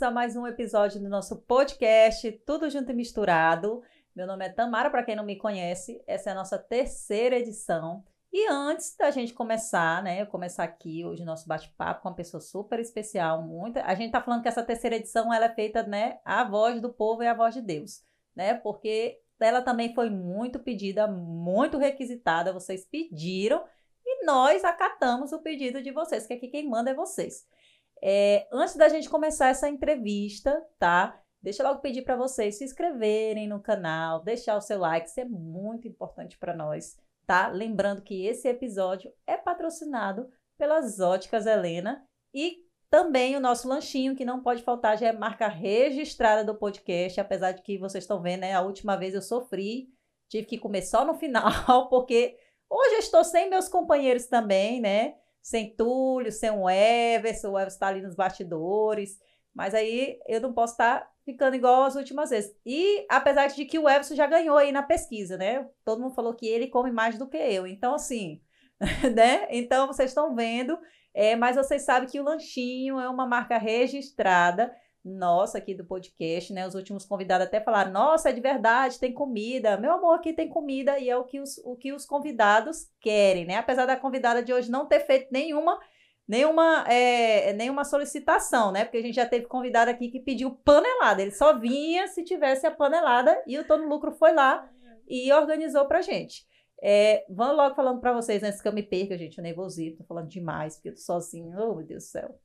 bem-vindos a mais um episódio do nosso podcast Tudo Junto e Misturado. Meu nome é Tamara, para quem não me conhece, essa é a nossa terceira edição. E antes da gente começar, né, eu começar aqui hoje nosso bate-papo com uma pessoa super especial, muita. A gente tá falando que essa terceira edição ela é feita, né, a voz do povo e a voz de Deus, né? Porque ela também foi muito pedida, muito requisitada, vocês pediram e nós acatamos o pedido de vocês, que aqui quem manda é vocês. É, antes da gente começar essa entrevista, tá? Deixa eu logo pedir para vocês se inscreverem no canal, deixar o seu like, isso é muito importante para nós, tá? Lembrando que esse episódio é patrocinado pelas Óticas Helena e também o nosso lanchinho, que não pode faltar, já é marca registrada do podcast, apesar de que vocês estão vendo, né? A última vez eu sofri, tive que comer só no final, porque hoje eu estou sem meus companheiros também, né? Sem Túlio, sem o Everson, o Everson está ali nos bastidores. Mas aí eu não posso estar tá ficando igual as últimas vezes. E apesar de que o Everson já ganhou aí na pesquisa, né? Todo mundo falou que ele come mais do que eu. Então, assim, né? Então vocês estão vendo. É, mas vocês sabem que o lanchinho é uma marca registrada nossa aqui do podcast, né? Os últimos convidados até falaram: nossa, é de verdade, tem comida. Meu amor, aqui tem comida e é o que os, o que os convidados querem, né? Apesar da convidada de hoje não ter feito nenhuma. Nenhuma, é, nenhuma solicitação, né? Porque a gente já teve convidado aqui que pediu panelada. Ele só vinha se tivesse a panelada e o Todo Lucro foi lá e organizou pra gente. É, vamos logo falando para vocês, antes que eu me perca, gente, eu nervosito, tô falando demais, porque eu tô sozinho, oh meu Deus do céu.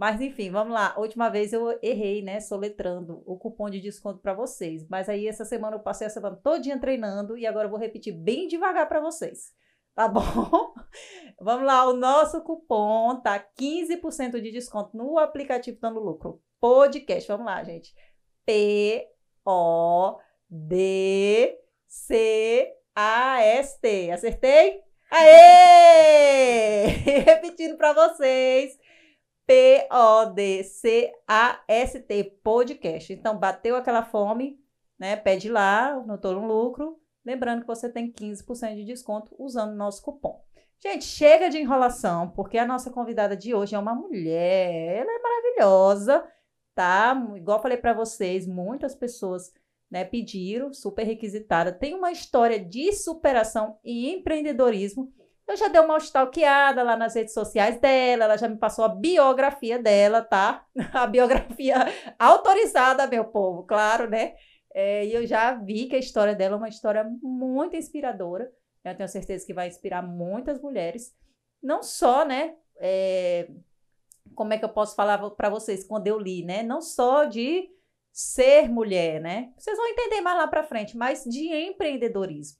Mas enfim, vamos lá. Última vez eu errei, né, soletrando o cupom de desconto para vocês. Mas aí essa semana eu passei a semana todinha treinando e agora eu vou repetir bem devagar para vocês. Tá bom? vamos lá, o nosso cupom tá 15% de desconto no aplicativo Dando Lucro. Podcast, vamos lá, gente. P O D C A S T. Acertei? Aê! Repetindo para vocês. P-O-D-C-A-S-T, podcast. Então, bateu aquela fome, né? Pede lá, notou um lucro. Lembrando que você tem 15% de desconto usando nosso cupom. Gente, chega de enrolação, porque a nossa convidada de hoje é uma mulher. Ela é maravilhosa, tá? Igual falei para vocês, muitas pessoas né, pediram, super requisitada. Tem uma história de superação e empreendedorismo eu já dei uma stalkeada lá nas redes sociais dela, ela já me passou a biografia dela, tá? A biografia autorizada, meu povo, claro, né? É, e eu já vi que a história dela é uma história muito inspiradora. Eu tenho certeza que vai inspirar muitas mulheres. Não só, né? É, como é que eu posso falar para vocês quando eu li, né? Não só de ser mulher, né? Vocês vão entender mais lá para frente, mas de empreendedorismo,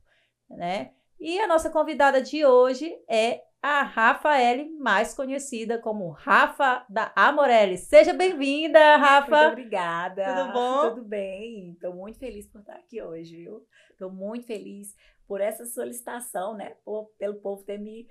né? E a nossa convidada de hoje é a Rafaele, mais conhecida como Rafa da Amorelli. Seja bem-vinda, Rafa. Muito obrigada. Tudo bom? Tudo bem. Estou muito feliz por estar aqui hoje, viu? Estou muito feliz por essa solicitação, né? Por, pelo povo ter me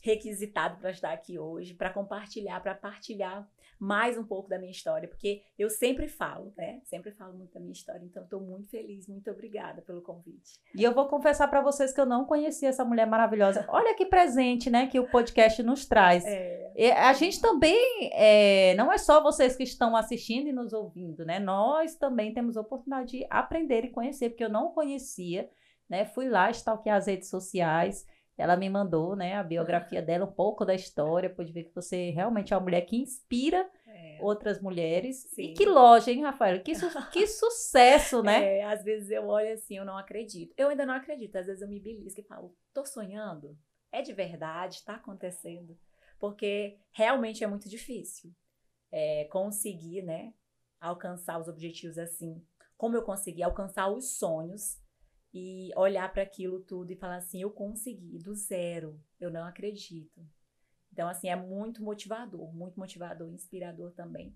requisitado para estar aqui hoje, para compartilhar, para partilhar mais um pouco da minha história, porque eu sempre falo, né? Sempre falo muito da minha história, então estou muito feliz, muito obrigada pelo convite. E eu vou confessar para vocês que eu não conhecia essa mulher maravilhosa. Olha que presente, né, que o podcast nos traz. É. A gente também, é, não é só vocês que estão assistindo e nos ouvindo, né? Nós também temos a oportunidade de aprender e conhecer, porque eu não conhecia, né? Fui lá stalkear as redes sociais. Ela me mandou, né, a biografia dela, um pouco da história, pude ver que você realmente é uma mulher que inspira é. outras mulheres. Sim. E que loja, hein, Rafael? Que, su que sucesso, né? É, às vezes eu olho assim, eu não acredito. Eu ainda não acredito, às vezes eu me belisco e falo, tô sonhando? É de verdade? Tá acontecendo? Porque realmente é muito difícil é, conseguir, né, alcançar os objetivos assim. Como eu consegui alcançar os sonhos e olhar para aquilo tudo e falar assim: eu consegui, do zero, eu não acredito. Então, assim, é muito motivador, muito motivador, inspirador também.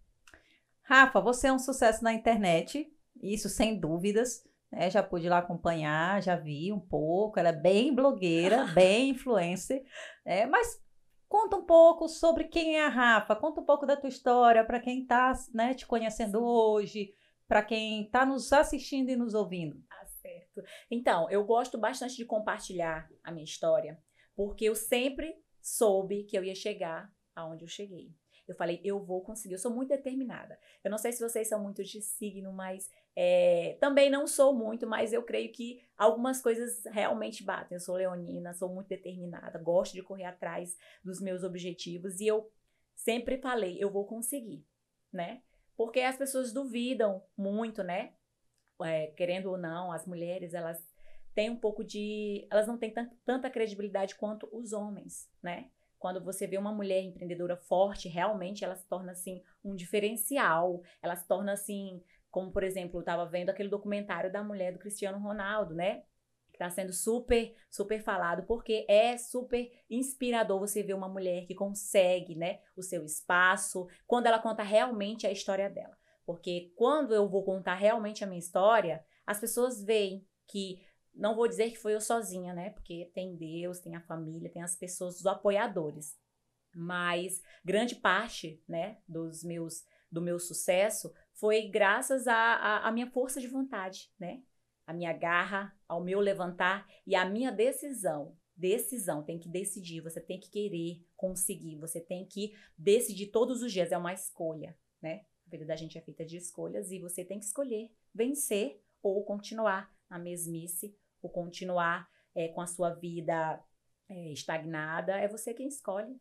Rafa, você é um sucesso na internet, isso sem dúvidas. Né? Já pude lá acompanhar, já vi um pouco. Ela é bem blogueira, bem influencer. Né? Mas conta um pouco sobre quem é a Rafa, conta um pouco da tua história para quem está né, te conhecendo hoje, para quem está nos assistindo e nos ouvindo. Então, eu gosto bastante de compartilhar a minha história, porque eu sempre soube que eu ia chegar aonde eu cheguei. Eu falei, eu vou conseguir, eu sou muito determinada. Eu não sei se vocês são muito de signo, mas é, também não sou muito, mas eu creio que algumas coisas realmente batem. Eu sou leonina, sou muito determinada, gosto de correr atrás dos meus objetivos e eu sempre falei, eu vou conseguir, né? Porque as pessoas duvidam muito, né? É, querendo ou não, as mulheres, elas têm um pouco de. Elas não têm tanta credibilidade quanto os homens, né? Quando você vê uma mulher empreendedora forte, realmente ela se torna assim um diferencial. Ela se torna assim, como por exemplo, eu estava vendo aquele documentário da mulher do Cristiano Ronaldo, né? Que está sendo super, super falado, porque é super inspirador você ver uma mulher que consegue, né, o seu espaço, quando ela conta realmente a história dela. Porque quando eu vou contar realmente a minha história, as pessoas veem que não vou dizer que foi eu sozinha, né? Porque tem Deus, tem a família, tem as pessoas, os apoiadores. Mas grande parte, né, dos meus do meu sucesso foi graças à minha força de vontade, né? A minha garra, ao meu levantar e a minha decisão. Decisão, tem que decidir, você tem que querer conseguir, você tem que decidir todos os dias, é uma escolha, né? A vida da gente é feita de escolhas e você tem que escolher vencer ou continuar na mesmice ou continuar é, com a sua vida é, estagnada, é você quem escolhe.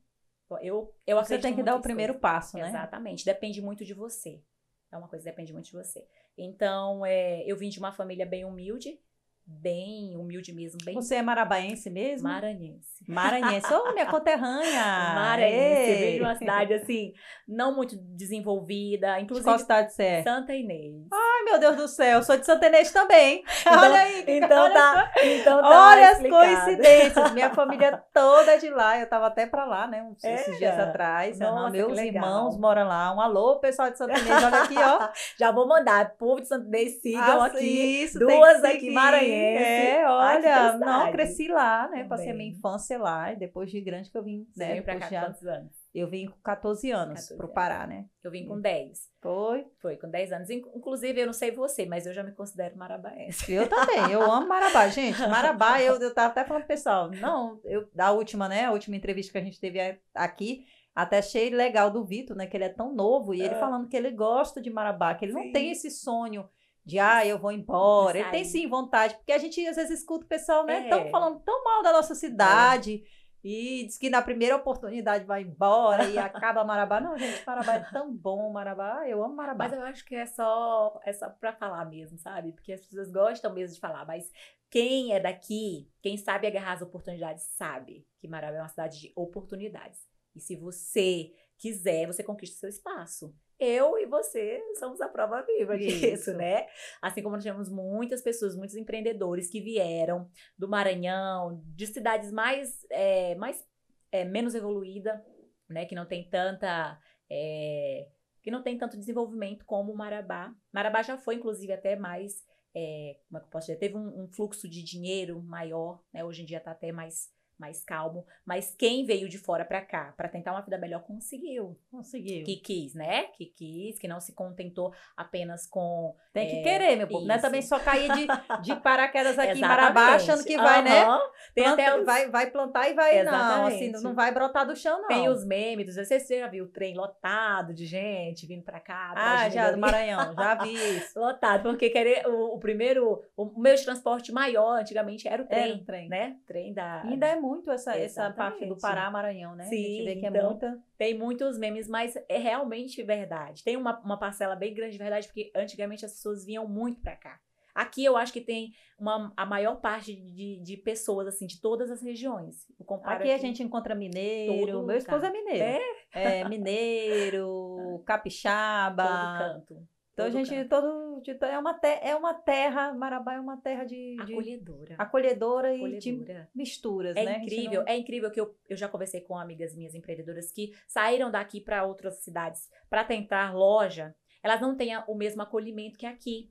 Eu, eu você tem que dar o primeiro coisas. passo, né? Exatamente. Depende muito de você. É uma coisa que depende muito de você. Então, é, eu vim de uma família bem humilde bem humilde mesmo. Bem... Você é marabaense mesmo? Maranhense. Maranhense. Ô, oh, minha conterrânea! Maranhense. Ei. Vem de uma cidade, assim, não muito desenvolvida. Inclusive, qual cidade você é? Santa Inês. Ai, meu Deus do céu. Sou de Santa Inês também. Então, olha aí. Então olha tá, então tá Olha explicado. as coincidências. Minha família toda é de lá. Eu tava até pra lá, né? Uns, esses dias atrás. Nossa, Meus irmãos moram lá. Um alô, pessoal de Santa Inês. Olha aqui, ó. Já vou mandar. Povo de Santa Inês, sigam Ah, aqui. isso, duas aqui maranhense. É, Ai, olha, felicidade. não, cresci lá, né? Passei a minha Também. infância lá. E depois de grande que eu vim, né? veio pra depois cá já- quantos anos? Eu vim com 14 anos 14 pro anos. Pará, né? Eu vim com 10. Foi. Foi, com 10 anos. Inc- Inclusive, eu não sei você, mas eu já me considero marabaense. Eu também, eu amo Marabá. Gente, Marabá, eu, eu tava até falando pro pessoal, não, eu, da última, né, a última entrevista que a gente teve aqui, até achei legal do Vitor, né, que ele é tão novo, e ele Ah. falando que ele gosta de Marabá, que ele não Sim. tem esse sonho de, ah, eu vou embora. Ele tem sim vontade, porque a gente às vezes escuta o pessoal, né, É. tão falando tão mal da nossa cidade, e diz que na primeira oportunidade vai embora e acaba Marabá. Não, gente, Marabá é tão bom, Marabá, eu amo Marabá. Mas eu acho que é só, é só pra falar mesmo, sabe? Porque as pessoas gostam mesmo de falar, mas quem é daqui, quem sabe agarrar as oportunidades, sabe que Marabá é uma cidade de oportunidades. E se você quiser, você conquista seu espaço. Eu e você somos a prova viva disso, Isso. né? Assim como nós tivemos muitas pessoas, muitos empreendedores que vieram do Maranhão, de cidades mais, é, mais é, menos evoluída, né? Que não tem tanta é, que não tem tanto desenvolvimento como o Marabá. Marabá já foi, inclusive, até mais, é, como é que eu posso dizer, teve um, um fluxo de dinheiro maior, né? Hoje em dia está até mais, mais calmo. Mas quem veio de fora para cá para tentar uma vida melhor conseguiu. Conseguiu. Que quis, né? Que quis, que não se contentou apenas com. Tem que É, querer, meu povo. Não é isso. também só cair de, de paraquedas aqui em Marabá, achando que vai, né? Tem Planta- até os, vai, vai plantar e vai. Não, assim, Exatamente. não vai brotar do chão, não. tem os memes, não sei se você já viu o trem lotado de gente vindo para cá. atrás Ah, já, do. Maranhão, já vi isso. Lotado, porque querer, o, o primeiro, o meio de transporte maior antigamente era o trem, Era um trem. né? Trem da. Ainda é muito essa, essa parte do Exatamente. Pará, Maranhão, né? a gente Sim, vê que é então, muita. Tem muitos memes, mas é realmente verdade. Tem uma, uma parcela bem grande de verdade, porque antigamente as pessoas vinham muito pra cá. Aqui eu acho que tem uma, a maior parte de, de pessoas, assim, de todas as regiões. Comparo Aqui a gente encontra mineiro. Meu esposo é mineiro. É, mineiro, capixaba. todo canto. Então, a todo gente, canto. todo. de- É uma, te, é uma terra, Marabá é uma terra de. de Acolhedora. acolhedora e de Acolhedora. misturas, É né? Incrível, não- é incrível que eu, eu já conversei com amigas minhas empreendedoras que saíram daqui para outras cidades para tentar loja. Elas não têm o mesmo acolhimento que aqui.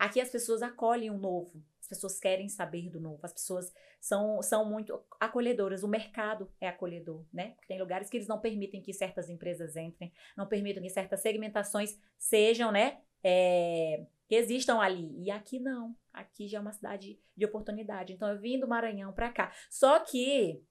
Aqui as pessoas acolhem o novo, as pessoas querem saber do novo, as pessoas são, são muito acolhedoras, o mercado é acolhedor, né? Porque tem lugares que eles não permitem que certas empresas entrem, não permitem que certas segmentações sejam, né? é, que existam ali. E aqui não. Aqui já é uma cidade de oportunidade. Então eu vim do Maranhão para cá. Só que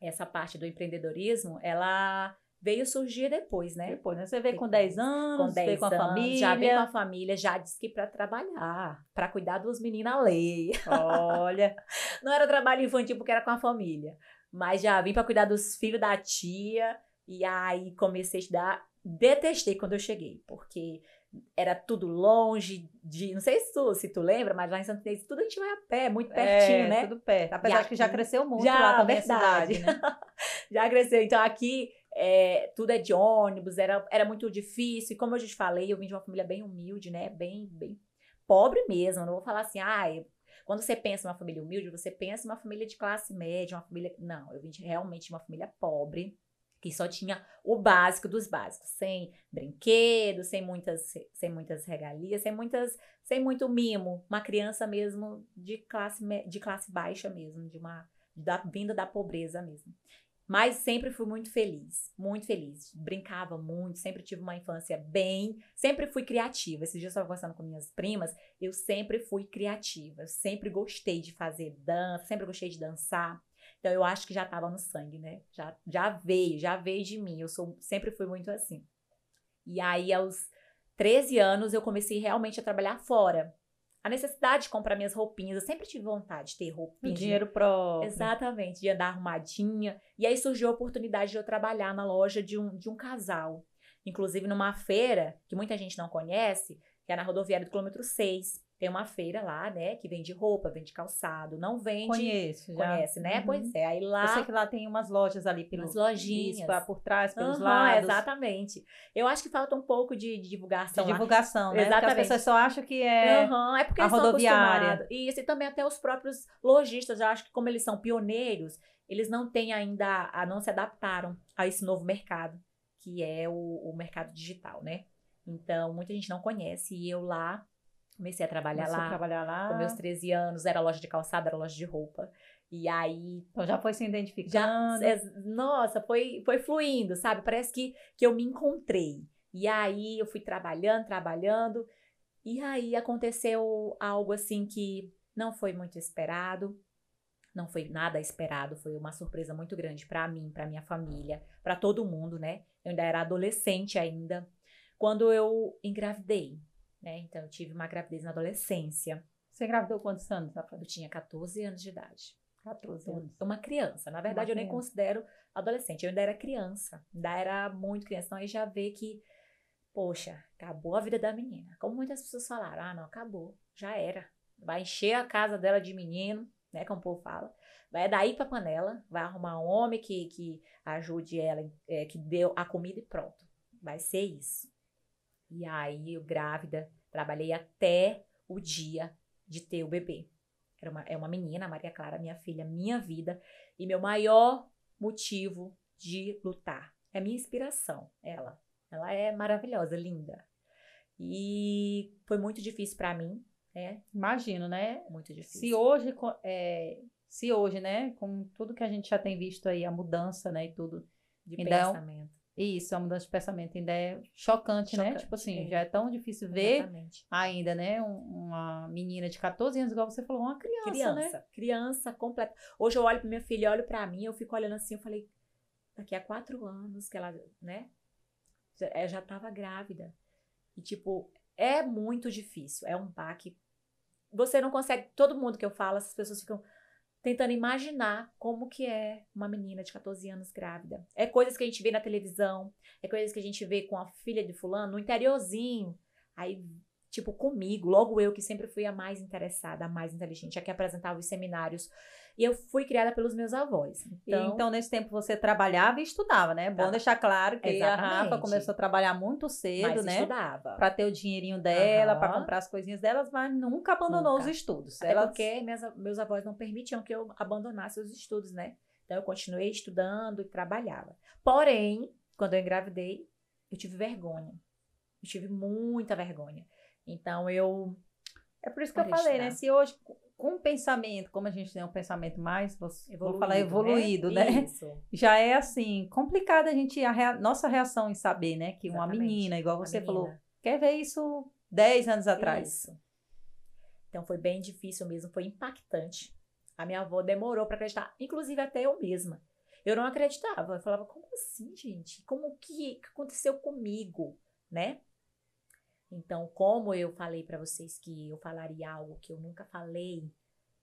essa parte do empreendedorismo, ela veio surgir depois, né? Depois, né? Você veio com 10 anos, Com 10 veio com a anos, família. já veio com a família, já disse que para trabalhar, para cuidar dos meninos a lei. Olha, Não era trabalho infantil porque era com a família, mas já vim para cuidar dos filhos da tia e aí comecei a estudar. Detestei quando eu cheguei, porque era tudo longe de, não sei se tu, se tu lembra, mas lá em Santo Inês tudo a gente vai a pé, muito pertinho, é, né? tudo perto. Apesar de que já aqui- cresceu muito Já, lá também verdade. cidade, né? já cresceu. Então aqui é, tudo é de ônibus, era, era muito difícil. E como eu já te falei, eu vim de uma família bem humilde, né? Bem, bem pobre mesmo. Não vou falar assim, ai. Quando você pensa em uma família humilde, você pensa em uma família de classe média, uma família. Não, eu vim de, realmente de uma família pobre, que só tinha o básico dos básicos, sem brinquedos, sem muitas, sem muitas regalias, sem muitas, sem muito mimo. Uma criança mesmo de classe, de classe baixa mesmo, de uma da, vinda da pobreza mesmo. Mas sempre fui muito feliz, muito feliz. Brincava muito, sempre tive uma infância bem, sempre fui criativa. Esses dias eu estava conversando com minhas primas, eu sempre fui criativa, eu sempre gostei de fazer dança, sempre gostei de dançar. Então eu acho que já estava no sangue, né? Já, já veio, já veio de mim. Eu sou, sempre fui muito assim. E aí, aos 13 anos, eu comecei realmente a trabalhar fora. A necessidade de comprar minhas roupinhas, eu sempre tive vontade de ter de- dinheiro próprio. Exatamente, de andar arrumadinha. E aí surgiu a oportunidade de eu trabalhar na loja de um, de um casal. Inclusive numa feira que muita gente não conhece, que é na rodoviária do quilômetro 6. Tem uma feira lá, né, que vende roupa, vende calçado, não vende. Conheço, já. Conhece, né? Uhum. Pois é. Aí lá. Eu sei que lá tem umas lojas ali pelo Umas lojinhas. Isso, por trás, pelos Aham, lados. exatamente. Eu acho que falta um pouco de, de De divulgação. lá. divulgação, né? Porque as Exatamente. pessoas só acham que é. Aham, é porque a rodoviária. acostumados. Isso, e também até os próprios lojistas, eu acho que como eles são pioneiros, eles não têm ainda, a, não se adaptaram a esse novo mercado, que é o, o mercado digital, né? Então, muita gente não conhece, e eu lá, comecei a trabalhar Começou a lá, trabalhar lá. com meus 13 anos, era loja de calçado, era loja de roupa, e aí Então já foi se já, identificando. é, nossa, foi, foi fluindo, sabe? Parece que, que eu me encontrei. E aí eu fui trabalhando, trabalhando, e aí aconteceu algo assim que não foi muito esperado, não foi nada esperado, foi uma surpresa muito grande pra mim, pra minha família, pra todo mundo, né? Eu ainda era adolescente ainda, quando eu engravidei, né? Então eu tive uma gravidez na adolescência. Você engravidou quantos anos? Eu tinha 14 anos de idade. 14 Então, anos. uma criança. Na verdade, eu nem criança. considero adolescente. Eu ainda era criança. Ainda era muito criança. Então, aí já vê que, poxa, acabou a vida da menina. Como muitas pessoas falaram, ah, não, acabou. Já era. Vai encher a casa dela de menino, né, como o povo fala. Vai daí pra panela, vai arrumar um homem que, que ajude ela, é, que deu a comida e pronto. Vai ser isso. E aí, eu grávida, trabalhei até o dia de ter o bebê. Era uma, é uma menina, Maria Clara, minha filha, minha vida. E meu maior motivo de lutar. É minha inspiração, ela. Ela é maravilhosa, linda. E foi muito difícil pra mim, né? Imagino, né? Muito difícil. Se hoje, é, se hoje, né, com tudo que a gente já tem visto aí, a mudança, né, e tudo, de é pensamento. isso, a mudança de pensamento ainda é chocante, né? Chocante, Tipo assim, é. já é tão difícil ver Exatamente. ainda, né, um- uma menina de 14 anos, igual você falou, uma criança, né? Criança, criança completa. Hoje eu olho pra minha filha, olho pra mim, eu fico olhando assim, eu falei, daqui a quatro anos que ela, né, já, é, já tava grávida. E tipo, é muito difícil, é um baque. Você não consegue, todo mundo que eu falo, essas pessoas ficam tentando imaginar como que é uma menina de 14 anos grávida. É coisas que a gente vê na televisão, é coisas que a gente vê com a filha de fulano, no interiorzinho. Aí, tipo, comigo, logo eu que sempre fui a mais interessada, a mais inteligente, a que apresentava os seminários. E eu fui criada pelos meus avós. E Então, Então, nesse tempo você trabalhava e estudava, né? Bom Tá. deixar claro que a Rafa Exatamente. começou a trabalhar muito cedo, mas né? estudava. Pra ter o dinheirinho dela, pra Aham. comprar as coisinhas delas, mas nunca abandonou Nunca. os estudos. Até Ela porque minhas- meus avós não permitiam que eu abandonasse os estudos, né? Então eu continuei estudando e trabalhava. Porém, quando eu engravidei, eu tive vergonha. Eu tive muita vergonha. Então eu É por isso que eu falei, né? estudar. Se hoje, com o pensamento, como a gente tem um pensamento mais, vou, vou falar evoluído, né? Isso. Já é assim, complicado a gente, a rea- nossa reação em saber, né? Que uma Exatamente. menina, igual Uma você menina. falou, quer ver isso 10 anos atrás. Isso. Então foi bem difícil mesmo, foi impactante. A minha avó demorou para acreditar, inclusive até eu mesma. Eu não acreditava. Eu falava, como assim, gente? Como que aconteceu comigo, né? Então, como eu falei para vocês que eu falaria algo que eu nunca falei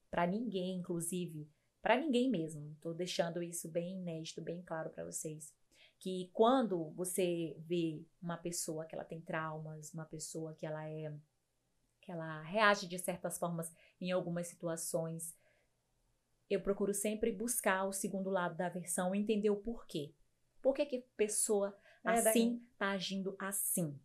para ninguém, inclusive, para ninguém mesmo. Tô deixando isso bem inédito, bem claro para vocês. Que quando você vê uma pessoa que ela tem traumas, uma pessoa que ela é que ela reage de certas formas em algumas situações, eu procuro sempre buscar o segundo lado da versão entender o porquê. Por que, que a pessoa é assim está agindo assim?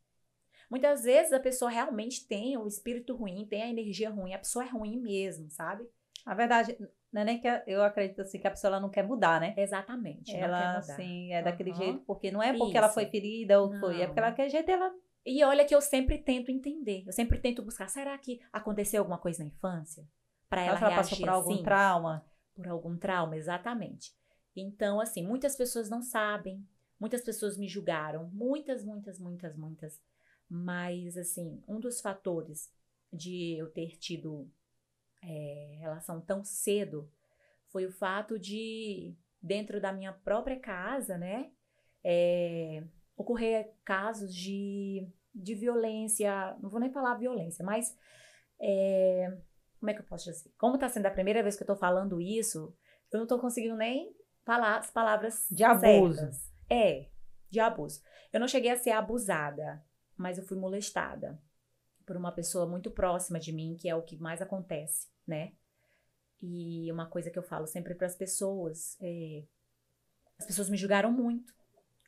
Muitas vezes a pessoa realmente tem o espírito ruim, tem a energia ruim, a pessoa é ruim mesmo, sabe? A verdade, não é nem que eu acredito assim que a pessoa ela não quer mudar, né? Exatamente. Ela, assim, é daquele uhum. jeito, porque não é porque Isso. ela foi ferida ou não. foi, é porque ela quer jeito ela. E olha que eu sempre tento entender, eu sempre tento buscar, será que aconteceu alguma coisa na infância? Para ela, ela passou por algum assim? trauma? Por algum trauma, exatamente. Então, assim, muitas pessoas não sabem, muitas pessoas me julgaram, muitas, muitas, muitas, muitas. Mas, assim, um dos fatores de eu ter tido é, relação tão cedo foi o fato de, dentro da minha própria casa, né, é, ocorrer casos de, de violência, não vou nem falar violência, mas é, como é que eu posso dizer? Como está sendo a primeira vez que eu estou falando isso, eu não estou conseguindo nem falar as palavras de abuso. Certas. É, de abuso. Eu não cheguei a ser abusada, mas eu fui molestada por uma pessoa muito próxima de mim, que é o que mais acontece, né? E uma coisa que eu falo sempre para as pessoas é, as pessoas me julgaram muito.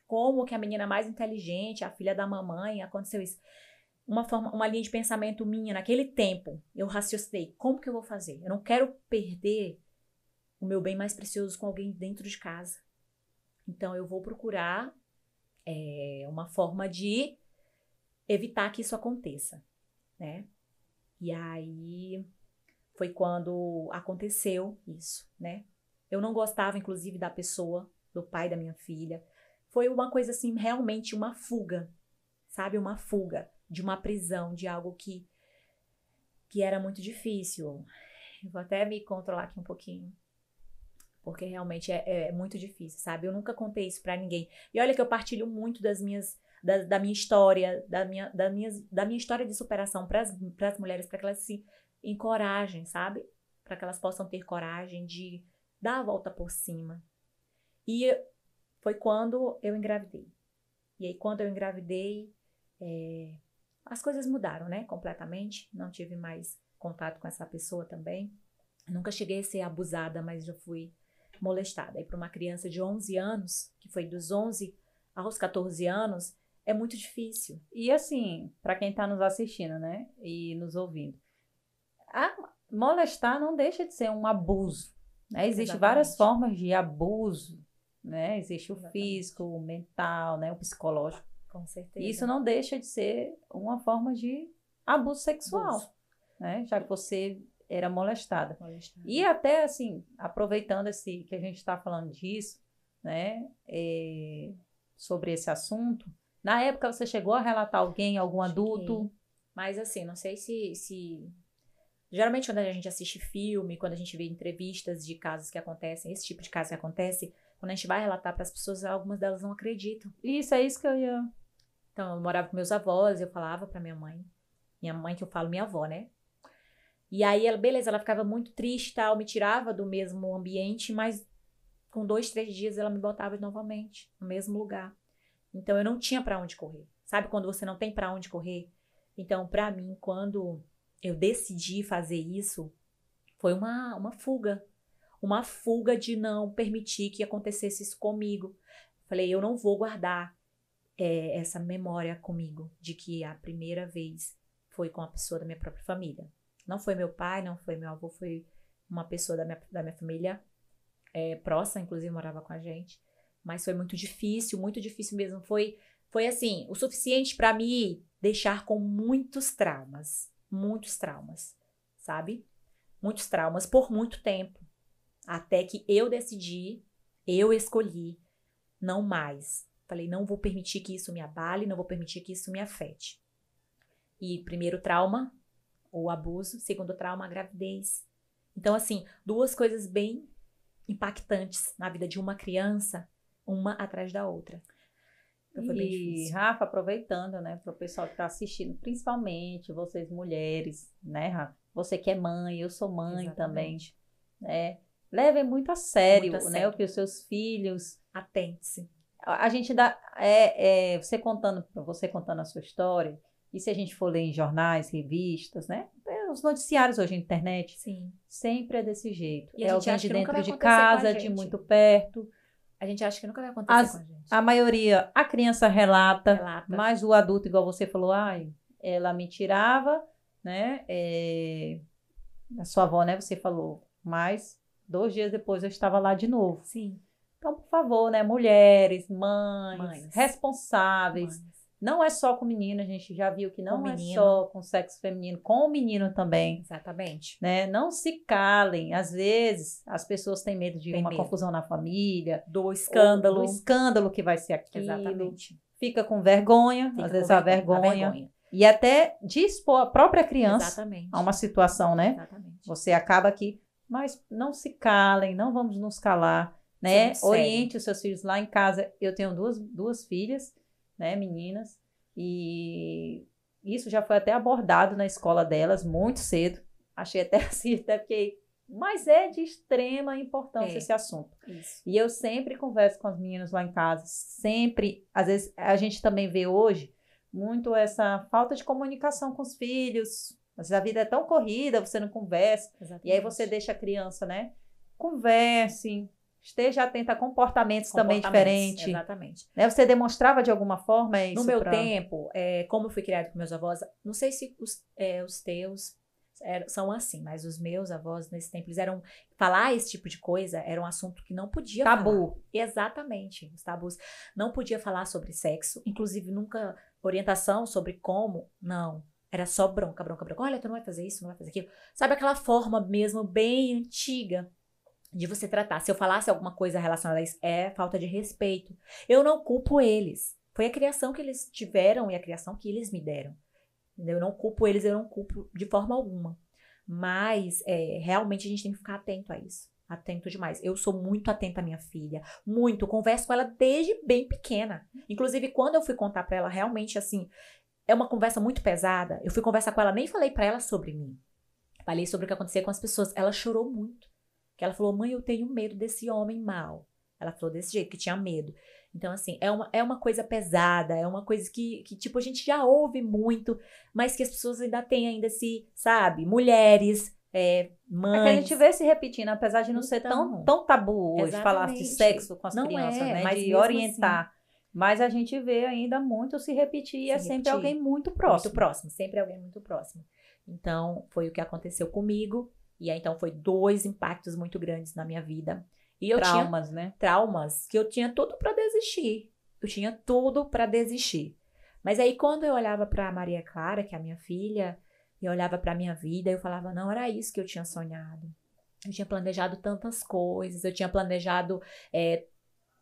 Como que a menina mais inteligente, a filha da mamãe, aconteceu isso? Uma forma, uma linha de pensamento minha naquele tempo, eu raciocinei, como que eu vou fazer? Eu não quero perder o meu bem mais precioso com alguém dentro de casa. Então eu vou procurar é, uma forma de evitar que isso aconteça, né? E aí foi quando aconteceu isso, né? Eu não gostava, inclusive, da pessoa, do pai da minha filha. Foi uma coisa assim, realmente uma fuga, sabe? Uma fuga de uma prisão, de algo que, que era muito difícil. Eu vou até me controlar aqui um pouquinho. Porque realmente é, é muito difícil, sabe? Eu nunca contei isso para ninguém. E olha que eu partilho muito das minhas da, da minha história, da minha, da, minha, da minha história de superação para as mulheres, para que elas se encorajem, sabe? Para que elas possam ter coragem de dar a volta por cima. E foi quando eu engravidei. E aí, quando eu engravidei, é, as coisas mudaram, né? Completamente. Não tive mais contato com essa pessoa também. Nunca cheguei a ser abusada, mas já fui molestada. E para uma criança de 11 anos, que foi dos 11 aos 14 anos, é muito difícil. E assim, para quem está nos assistindo, né, e nos ouvindo, a molestar não deixa de ser um abuso. Né? Existem várias formas de abuso, né? Existe o Exatamente. físico, o mental, né, o psicológico. Com certeza. Isso não deixa de ser uma forma de abuso sexual, abuso. né? Já que você era molestada. molestada. E até assim, aproveitando esse que a gente está falando disso, né, é, sobre esse assunto, na época você chegou a relatar alguém, algum Cheguei. adulto? Mas assim, não sei se, se. Geralmente, quando a gente assiste filme, quando a gente vê entrevistas de casos que acontecem, esse tipo de caso que acontece, quando a gente vai relatar para as pessoas, algumas delas não acreditam. Isso, é isso que eu ia. Então, eu morava com meus avós, eu falava para minha mãe. Minha mãe, que eu falo minha avó, né? E aí, ela, beleza, ela ficava muito triste tal, me tirava do mesmo ambiente, mas com dois, três dias ela me botava novamente no mesmo lugar. Então eu não tinha para onde correr. Sabe quando você não tem para onde correr? Então, para mim, quando eu decidi fazer isso, foi uma, uma fuga. Uma fuga de não permitir que acontecesse isso comigo. Falei, eu não vou guardar é, essa memória comigo de que a primeira vez foi com a pessoa da minha própria família. Não foi meu pai, não foi meu avô, foi uma pessoa da minha, da minha família é, próxima, inclusive morava com a gente mas foi muito difícil, muito difícil mesmo. Foi, foi assim, o suficiente para me deixar com muitos traumas, muitos traumas, sabe? Muitos traumas por muito tempo, até que eu decidi, eu escolhi não mais. Falei, não vou permitir que isso me abale, não vou permitir que isso me afete. E primeiro trauma, o abuso, segundo trauma, a gravidez. Então, assim, duas coisas bem impactantes na vida de uma criança, uma atrás da outra. Então bem difícil. Rafa, aproveitando, né, para o pessoal que está assistindo, principalmente vocês mulheres, né, Rafa? Você que é mãe, eu sou mãe Exatamente. também. Né? Levem muito a sério, muito a né, sério. o que os seus filhos. Atente-se. A, gente dá. É, é, você contando, você contando a sua história, e se a gente for ler em jornais, revistas, né? Os noticiários hoje na internet. Sim. Sempre é desse jeito. E é alguém de dentro de casa, de muito perto. A gente acha que nunca vai acontecer As, com a gente. A maioria, a criança relata, relata, mas o adulto, igual você falou, ai, ela me tirava, né? É, a sua avó, né? Você falou, mas dois dias depois eu estava lá de novo. Sim. Então, por favor, né? Mulheres, mães, mães. responsáveis. Mães. Não é só com menino, a gente já viu que não é só com sexo feminino, com o menino também. Exatamente. Né? Não se calem. Às vezes, as pessoas têm medo de Tem uma medo. confusão na família. Do escândalo. Do escândalo que vai ser aquilo. Exatamente. Fica com vergonha, Fica às vezes a vergonha. a vergonha. E até de expor a própria criança Exatamente. a uma situação, né? Exatamente. Você acaba aqui, mas não se calem, não vamos nos calar, né? Oriente os seus filhos lá em casa. Eu tenho duas, duas filhas né, meninas, e isso já foi até abordado na escola delas muito cedo. Achei até assim, até porque mas é de extrema importância é, esse assunto. Isso. E eu sempre converso com as meninas lá em casa, sempre, às vezes a gente também vê hoje muito essa falta de comunicação com os filhos. Mas a vida é tão corrida, você não conversa. Exatamente. E aí você deixa a criança, né? Converse, esteja atenta a comportamentos, comportamentos também diferentes. Exatamente. Né? Você demonstrava de alguma forma isso? No meu pra... tempo, é, como eu fui criado com meus avós, não sei se os, é, os teus é, são assim, mas os meus avós nesse tempo, eles eram. Falar esse tipo de coisa era um assunto que não podia Tabu. Falar. Exatamente, os tabus. Não podia falar sobre sexo, inclusive nunca orientação sobre como, não. Era só bronca, bronca, bronca. Olha, tu não vai fazer isso, não vai fazer aquilo. Sabe aquela forma mesmo bem antiga de você tratar. Se eu falasse alguma coisa relacionada a isso, é falta de respeito. Eu não culpo eles. Foi a criação que eles tiveram e a criação que eles me deram. Eu não culpo eles, eu não culpo de forma alguma. Mas é, realmente a gente tem que ficar atento a isso. Atento demais. Eu sou muito atenta à minha filha. Muito. Converso com ela desde bem pequena. Inclusive, quando eu fui contar para ela, realmente assim, é uma conversa muito pesada. Eu fui conversar com ela, nem falei para ela sobre mim. Falei sobre o que acontecia com as pessoas. Ela chorou muito. Que ela falou, mãe, eu tenho medo desse homem mal. Ela falou desse jeito, que tinha medo. Então, assim, é uma, é uma coisa pesada, é uma coisa que, que, tipo, a gente já ouve muito, mas que as pessoas ainda têm ainda se, sabe, mulheres, é, mães. É que a gente vê se repetindo, apesar de não então, ser tão, então, tão tabu hoje exatamente. falar de sexo com as não crianças, é, né? Mas de orientar. Assim, mas a gente vê ainda muito se repetir e é sempre repetir. alguém muito próximo. Muito próximo, sempre alguém muito próximo. Então, foi o que aconteceu comigo. E aí, então, foi dois impactos muito grandes na minha vida. E eu traumas, tinha né? Traumas que eu tinha tudo para desistir. Eu tinha tudo para desistir. Mas aí, quando eu olhava para Maria Clara, que é a minha filha, e olhava para minha vida, eu falava: não, era isso que eu tinha sonhado. Eu tinha planejado tantas coisas, eu tinha planejado é,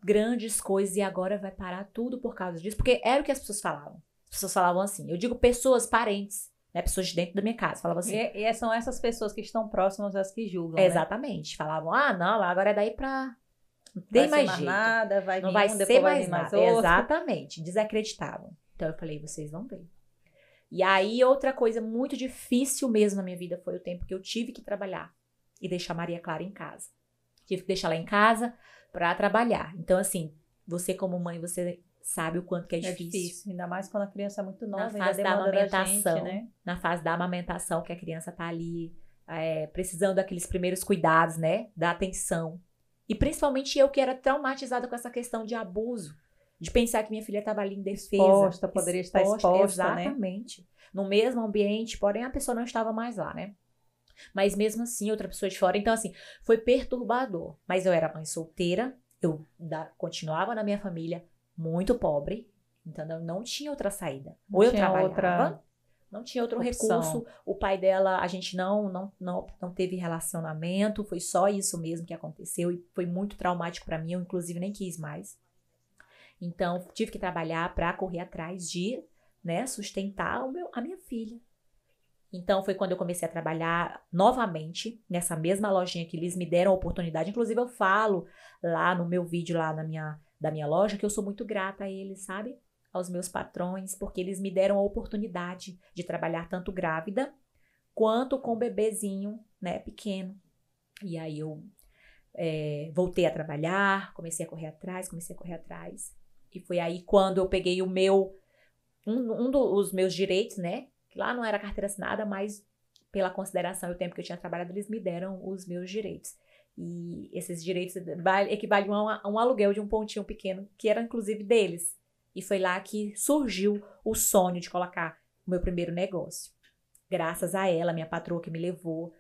grandes coisas e agora vai parar tudo por causa disso. Porque era o que as pessoas falavam. As pessoas falavam assim. Eu digo pessoas, parentes né, pessoas de dentro da minha casa. Falava assim. E, e, são essas pessoas que estão próximas às que julgam. Né? Exatamente. Falavam, ah, não, agora é daí pra. Não tem mais, mais jeito. nada, vai não vai um, ser mais, mais nada. Outro. Exatamente. Desacreditavam. Então eu falei, vocês vão ver. E aí, outra coisa muito difícil mesmo na minha vida foi o tempo que eu tive que trabalhar e deixar Maria Clara em casa. Tive que deixar ela em casa para trabalhar. Então, assim, você como mãe, você sabe o quanto que é, é difícil. difícil. Ainda mais quando a criança é muito nova, na fase da amamentação, da gente, né? Na fase da amamentação, que a criança tá ali é, precisando daqueles primeiros cuidados, né? Da atenção. E principalmente eu que era traumatizada com essa questão de abuso. De pensar que minha filha estava ali em defesa. Exposta, poderia estar exposta, né? Exatamente. Né? No mesmo ambiente, porém a pessoa não estava mais lá, né? Mas mesmo assim, outra pessoa de fora. Então, assim, foi perturbador. Mas eu era mãe solteira, eu da, continuava na minha família, muito pobre, então não tinha outra saída. Ou eu trabalhava, outra... não tinha outro opção. recurso. O pai dela, a gente não, não, não, não teve relacionamento, foi só isso mesmo que aconteceu e foi muito traumático para mim. Eu, inclusive, nem quis mais. Então, tive que trabalhar para correr atrás de né, sustentar o meu, a minha filha. Então foi quando eu comecei a trabalhar novamente nessa mesma lojinha que eles me deram a oportunidade. Inclusive eu falo lá no meu vídeo lá na minha da minha loja que eu sou muito grata a eles, sabe? Aos meus patrões, porque eles me deram a oportunidade de trabalhar tanto grávida quanto com o bebezinho, né, pequeno. E aí eu é, voltei a trabalhar, comecei a correr atrás, comecei a correr atrás. E foi aí quando eu peguei o meu um, um dos meus direitos, né? Lá não era carteira assinada, mas pela consideração e o tempo que eu tinha trabalhado, eles me deram os meus direitos. E esses direitos equivaliam a um aluguel de um pontinho pequeno, que era inclusive deles. E foi lá que surgiu o sonho de colocar o meu primeiro negócio. Graças a ela, minha patroa que me levou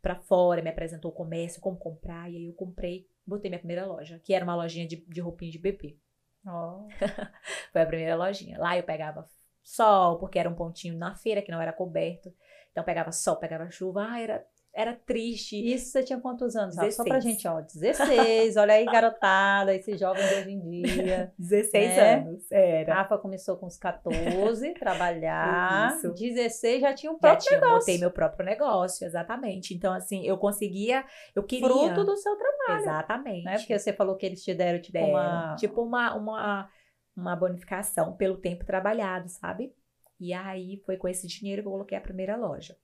para fora, me apresentou o comércio, como comprar, e aí eu comprei, botei minha primeira loja, que era uma lojinha de, de roupinha de bebê. Oh. foi a primeira lojinha. Lá eu pegava sol, porque era um pontinho na feira que não era coberto. Então pegava sol, pegava chuva, ah, era, era triste. Isso você tinha quantos anos? 16. Só pra gente, ó, 16, olha aí, garotada, esses jovens de hoje em dia. 16 né? anos, era. Rafa começou com uns 14, trabalhar. Isso. 16 já tinha um próprio já tinha, negócio. Botei meu próprio negócio, exatamente. Então, assim, eu conseguia, eu queria... Fruto do seu trabalho. Exatamente. Né? Porque você falou que eles te deram, tipo, deram, uma... Tipo, uma... uma uma bonificação pelo tempo trabalhado, sabe? E aí foi com esse dinheiro que eu coloquei a primeira loja.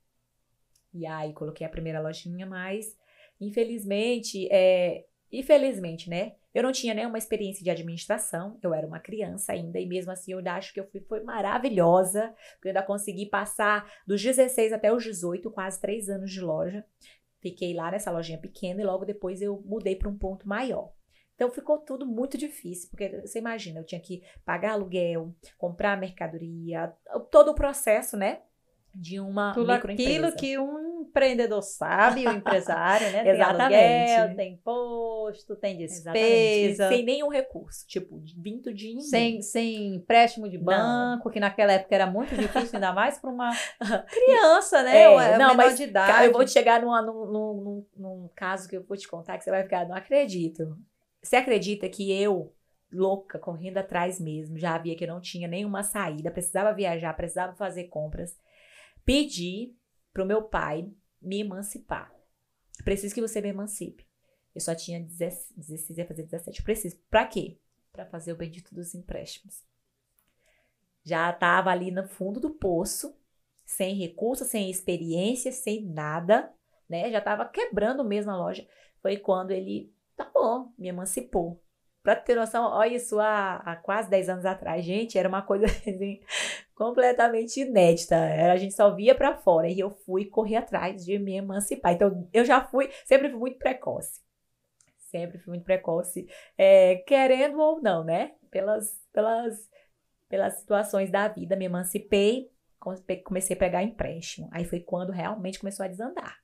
E aí coloquei a primeira lojinha, mas infelizmente, é, infelizmente, né? Eu não tinha nenhuma experiência de administração, eu era uma criança ainda, e mesmo assim eu acho que eu fui foi maravilhosa, porque eu ainda consegui passar dos 16 até os 18, quase três anos de loja. Fiquei lá nessa lojinha pequena e logo depois eu mudei para um ponto maior. Então ficou tudo muito difícil, porque você imagina, eu tinha que pagar aluguel, comprar mercadoria, todo o processo, né? De uma Tudo aquilo que um empreendedor sabe, o um empresário, né? Tem aluguel, tem imposto, tem despesa. Exatamente. Sem nenhum recurso, tipo, vindo de ninguém. Sem, sem empréstimo de banco, não. que naquela época era muito difícil, ainda mais para uma criança, né? É, não, mas de idade. eu vou te chegar numa, num, num, num caso que eu vou te contar que você vai ficar, não acredito. Você acredita que eu, louca, correndo atrás mesmo, já via que eu não tinha nenhuma saída, precisava viajar, precisava fazer compras, pedi pro meu pai me emancipar. Preciso que você me emancipe. Eu só tinha 16, ia fazer 17. Preciso. Pra quê? Pra fazer o bendito dos empréstimos. Já tava ali no fundo do poço, sem recursos, sem experiência, sem nada, né? Já tava quebrando mesmo a loja. Foi quando ele Tá bom, me emancipou. Pra ter noção, olha isso há, há quase 10 anos atrás, gente, era uma coisa assim, completamente inédita. A gente só via para fora e eu fui correr atrás de me emancipar. Então, eu já fui, sempre fui muito precoce. Sempre fui muito precoce, é, querendo ou não, né? Pelas, pelas, pelas situações da vida, me emancipei, comecei a pegar empréstimo. Aí foi quando realmente começou a desandar.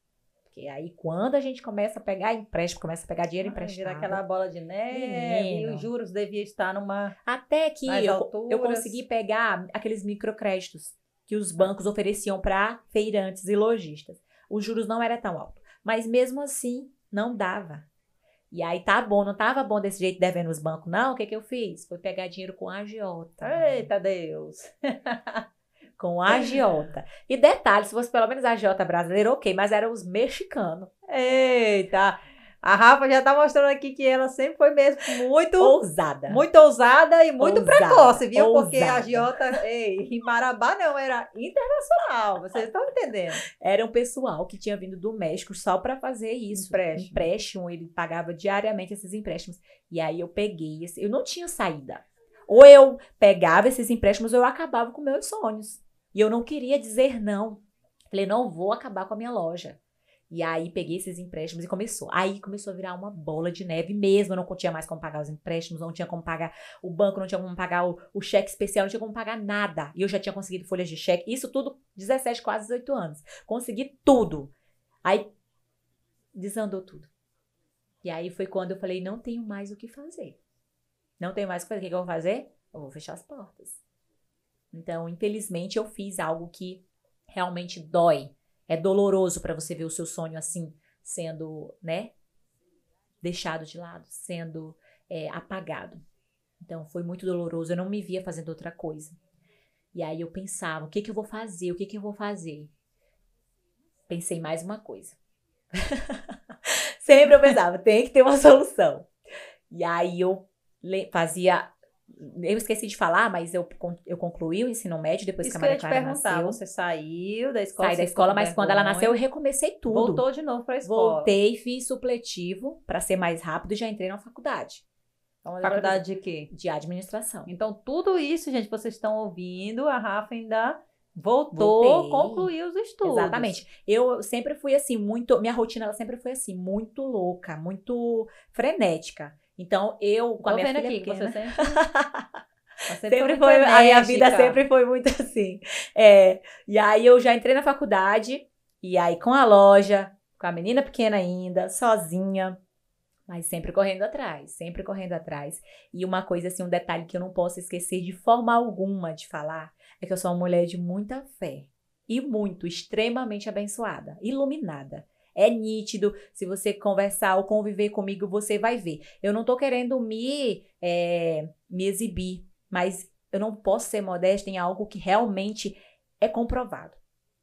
Porque aí quando a gente começa a pegar empréstimo, começa a pegar dinheiro emprestado. Vira aquela bola de neve e os juros devia estar numa. Até que eu, eu consegui pegar aqueles microcréditos que os bancos ofereciam para feirantes e lojistas. Os juros não era tão alto. Mas mesmo assim, não dava. E aí tá bom, não tava bom desse jeito devendo os bancos, não. O que que eu fiz? Foi pegar dinheiro com a agiota. Eita Deus! com a agiota. E detalhe, se fosse pelo menos a agiota brasileira, ok, mas eram os mexicanos. Eita! A Rafa já tá mostrando aqui que ela sempre foi mesmo muito ousada. Muito ousada e muito ousada, precoce, viu? Ousada. Porque a agiota ei, em Marabá não era internacional, vocês estão entendendo? Era um pessoal que tinha vindo do México só para fazer isso. Empréstimo. empréstimo. Ele pagava diariamente esses empréstimos. E aí eu peguei, esse, eu não tinha saída. Ou eu pegava esses empréstimos ou eu acabava com meus sonhos. E eu não queria dizer não. Falei, não vou acabar com a minha loja. E aí peguei esses empréstimos e começou. Aí começou a virar uma bola de neve mesmo. Eu não tinha mais como pagar os empréstimos, não tinha como pagar o banco, não tinha como pagar o, o cheque especial, não tinha como pagar nada. E eu já tinha conseguido folhas de cheque. Isso tudo, 17, quase 18 anos. Consegui tudo. Aí desandou tudo. E aí foi quando eu falei, não tenho mais o que fazer. Não tenho mais o que fazer. O que eu vou fazer? Eu vou fechar as portas. Então, infelizmente, eu fiz algo que realmente dói. É doloroso para você ver o seu sonho assim sendo, né, deixado de lado, sendo é, apagado. Então, foi muito doloroso. Eu não me via fazendo outra coisa. E aí eu pensava, o que que eu vou fazer? O que que eu vou fazer? pensei mais uma coisa. Sempre eu pensava, tem que ter uma solução. E aí eu fazia. Eu esqueci de falar, mas eu, eu concluí o ensino médio depois Isso que a Maria Clara perguntar. nasceu. Você saiu da escola. Saí da escola, mas quando ela nasceu, eu recomecei tudo. Voltou de novo pra escola. Voltei, fiz supletivo para ser mais rápido e já entrei na faculdade. Então, Faculdade de quê? de administração. Então, tudo isso, gente, vocês estão ouvindo, a Rafa ainda voltou, Voltei. concluiu os estudos. Exatamente. Eu sempre fui assim, muito. Minha rotina ela sempre foi assim, muito louca, muito frenética. Então, eu, com a Tô minha vendo filha aqui que pequena, você sempre, você sempre muito foi, a minha vida sempre foi muito assim. É, e aí eu já entrei na faculdade, e aí com a loja, com a menina pequena ainda, sozinha, mas sempre correndo atrás, sempre correndo atrás. E uma coisa assim, um detalhe que eu não posso esquecer de forma alguma de falar, é que eu sou uma mulher de muita fé. E muito, extremamente abençoada, iluminada. É nítido, se você conversar ou conviver comigo, você vai ver. Eu não tô querendo me, é, me exibir, mas eu não posso ser modesta em algo que realmente é comprovado.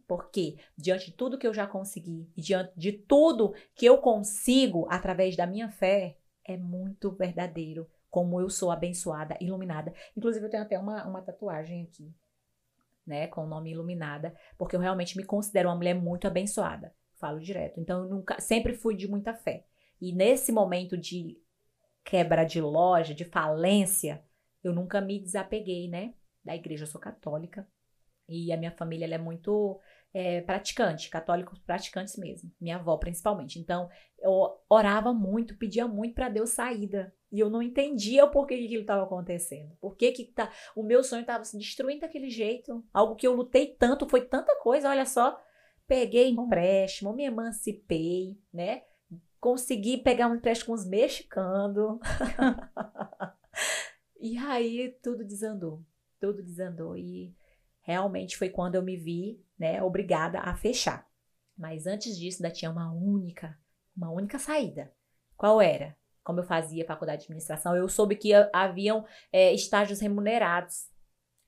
Porque diante de tudo que eu já consegui diante de tudo que eu consigo através da minha fé, é muito verdadeiro como eu sou abençoada, iluminada. Inclusive, eu tenho até uma, uma tatuagem aqui, né, com o nome Iluminada, porque eu realmente me considero uma mulher muito abençoada. Falo direto. Então, eu nunca, sempre fui de muita fé. E nesse momento de quebra de loja, de falência, eu nunca me desapeguei, né, da igreja. Eu sou católica e a minha família é muito é, praticante, católicos praticantes mesmo, minha avó principalmente. Então, eu orava muito, pedia muito para Deus saída. E eu não entendia o porquê que aquilo estava acontecendo. Por que que tá, o meu sonho estava se destruindo daquele jeito. Algo que eu lutei tanto, foi tanta coisa, olha só. Peguei empréstimo, me emancipei, né? Consegui pegar um empréstimo com os mexicanos. e aí tudo desandou. Tudo desandou. E realmente foi quando eu me vi, né, obrigada a fechar. Mas antes disso, ainda tinha uma única, uma única saída. Qual era? Como eu fazia faculdade de administração, eu soube que ha- haviam é, estágios remunerados.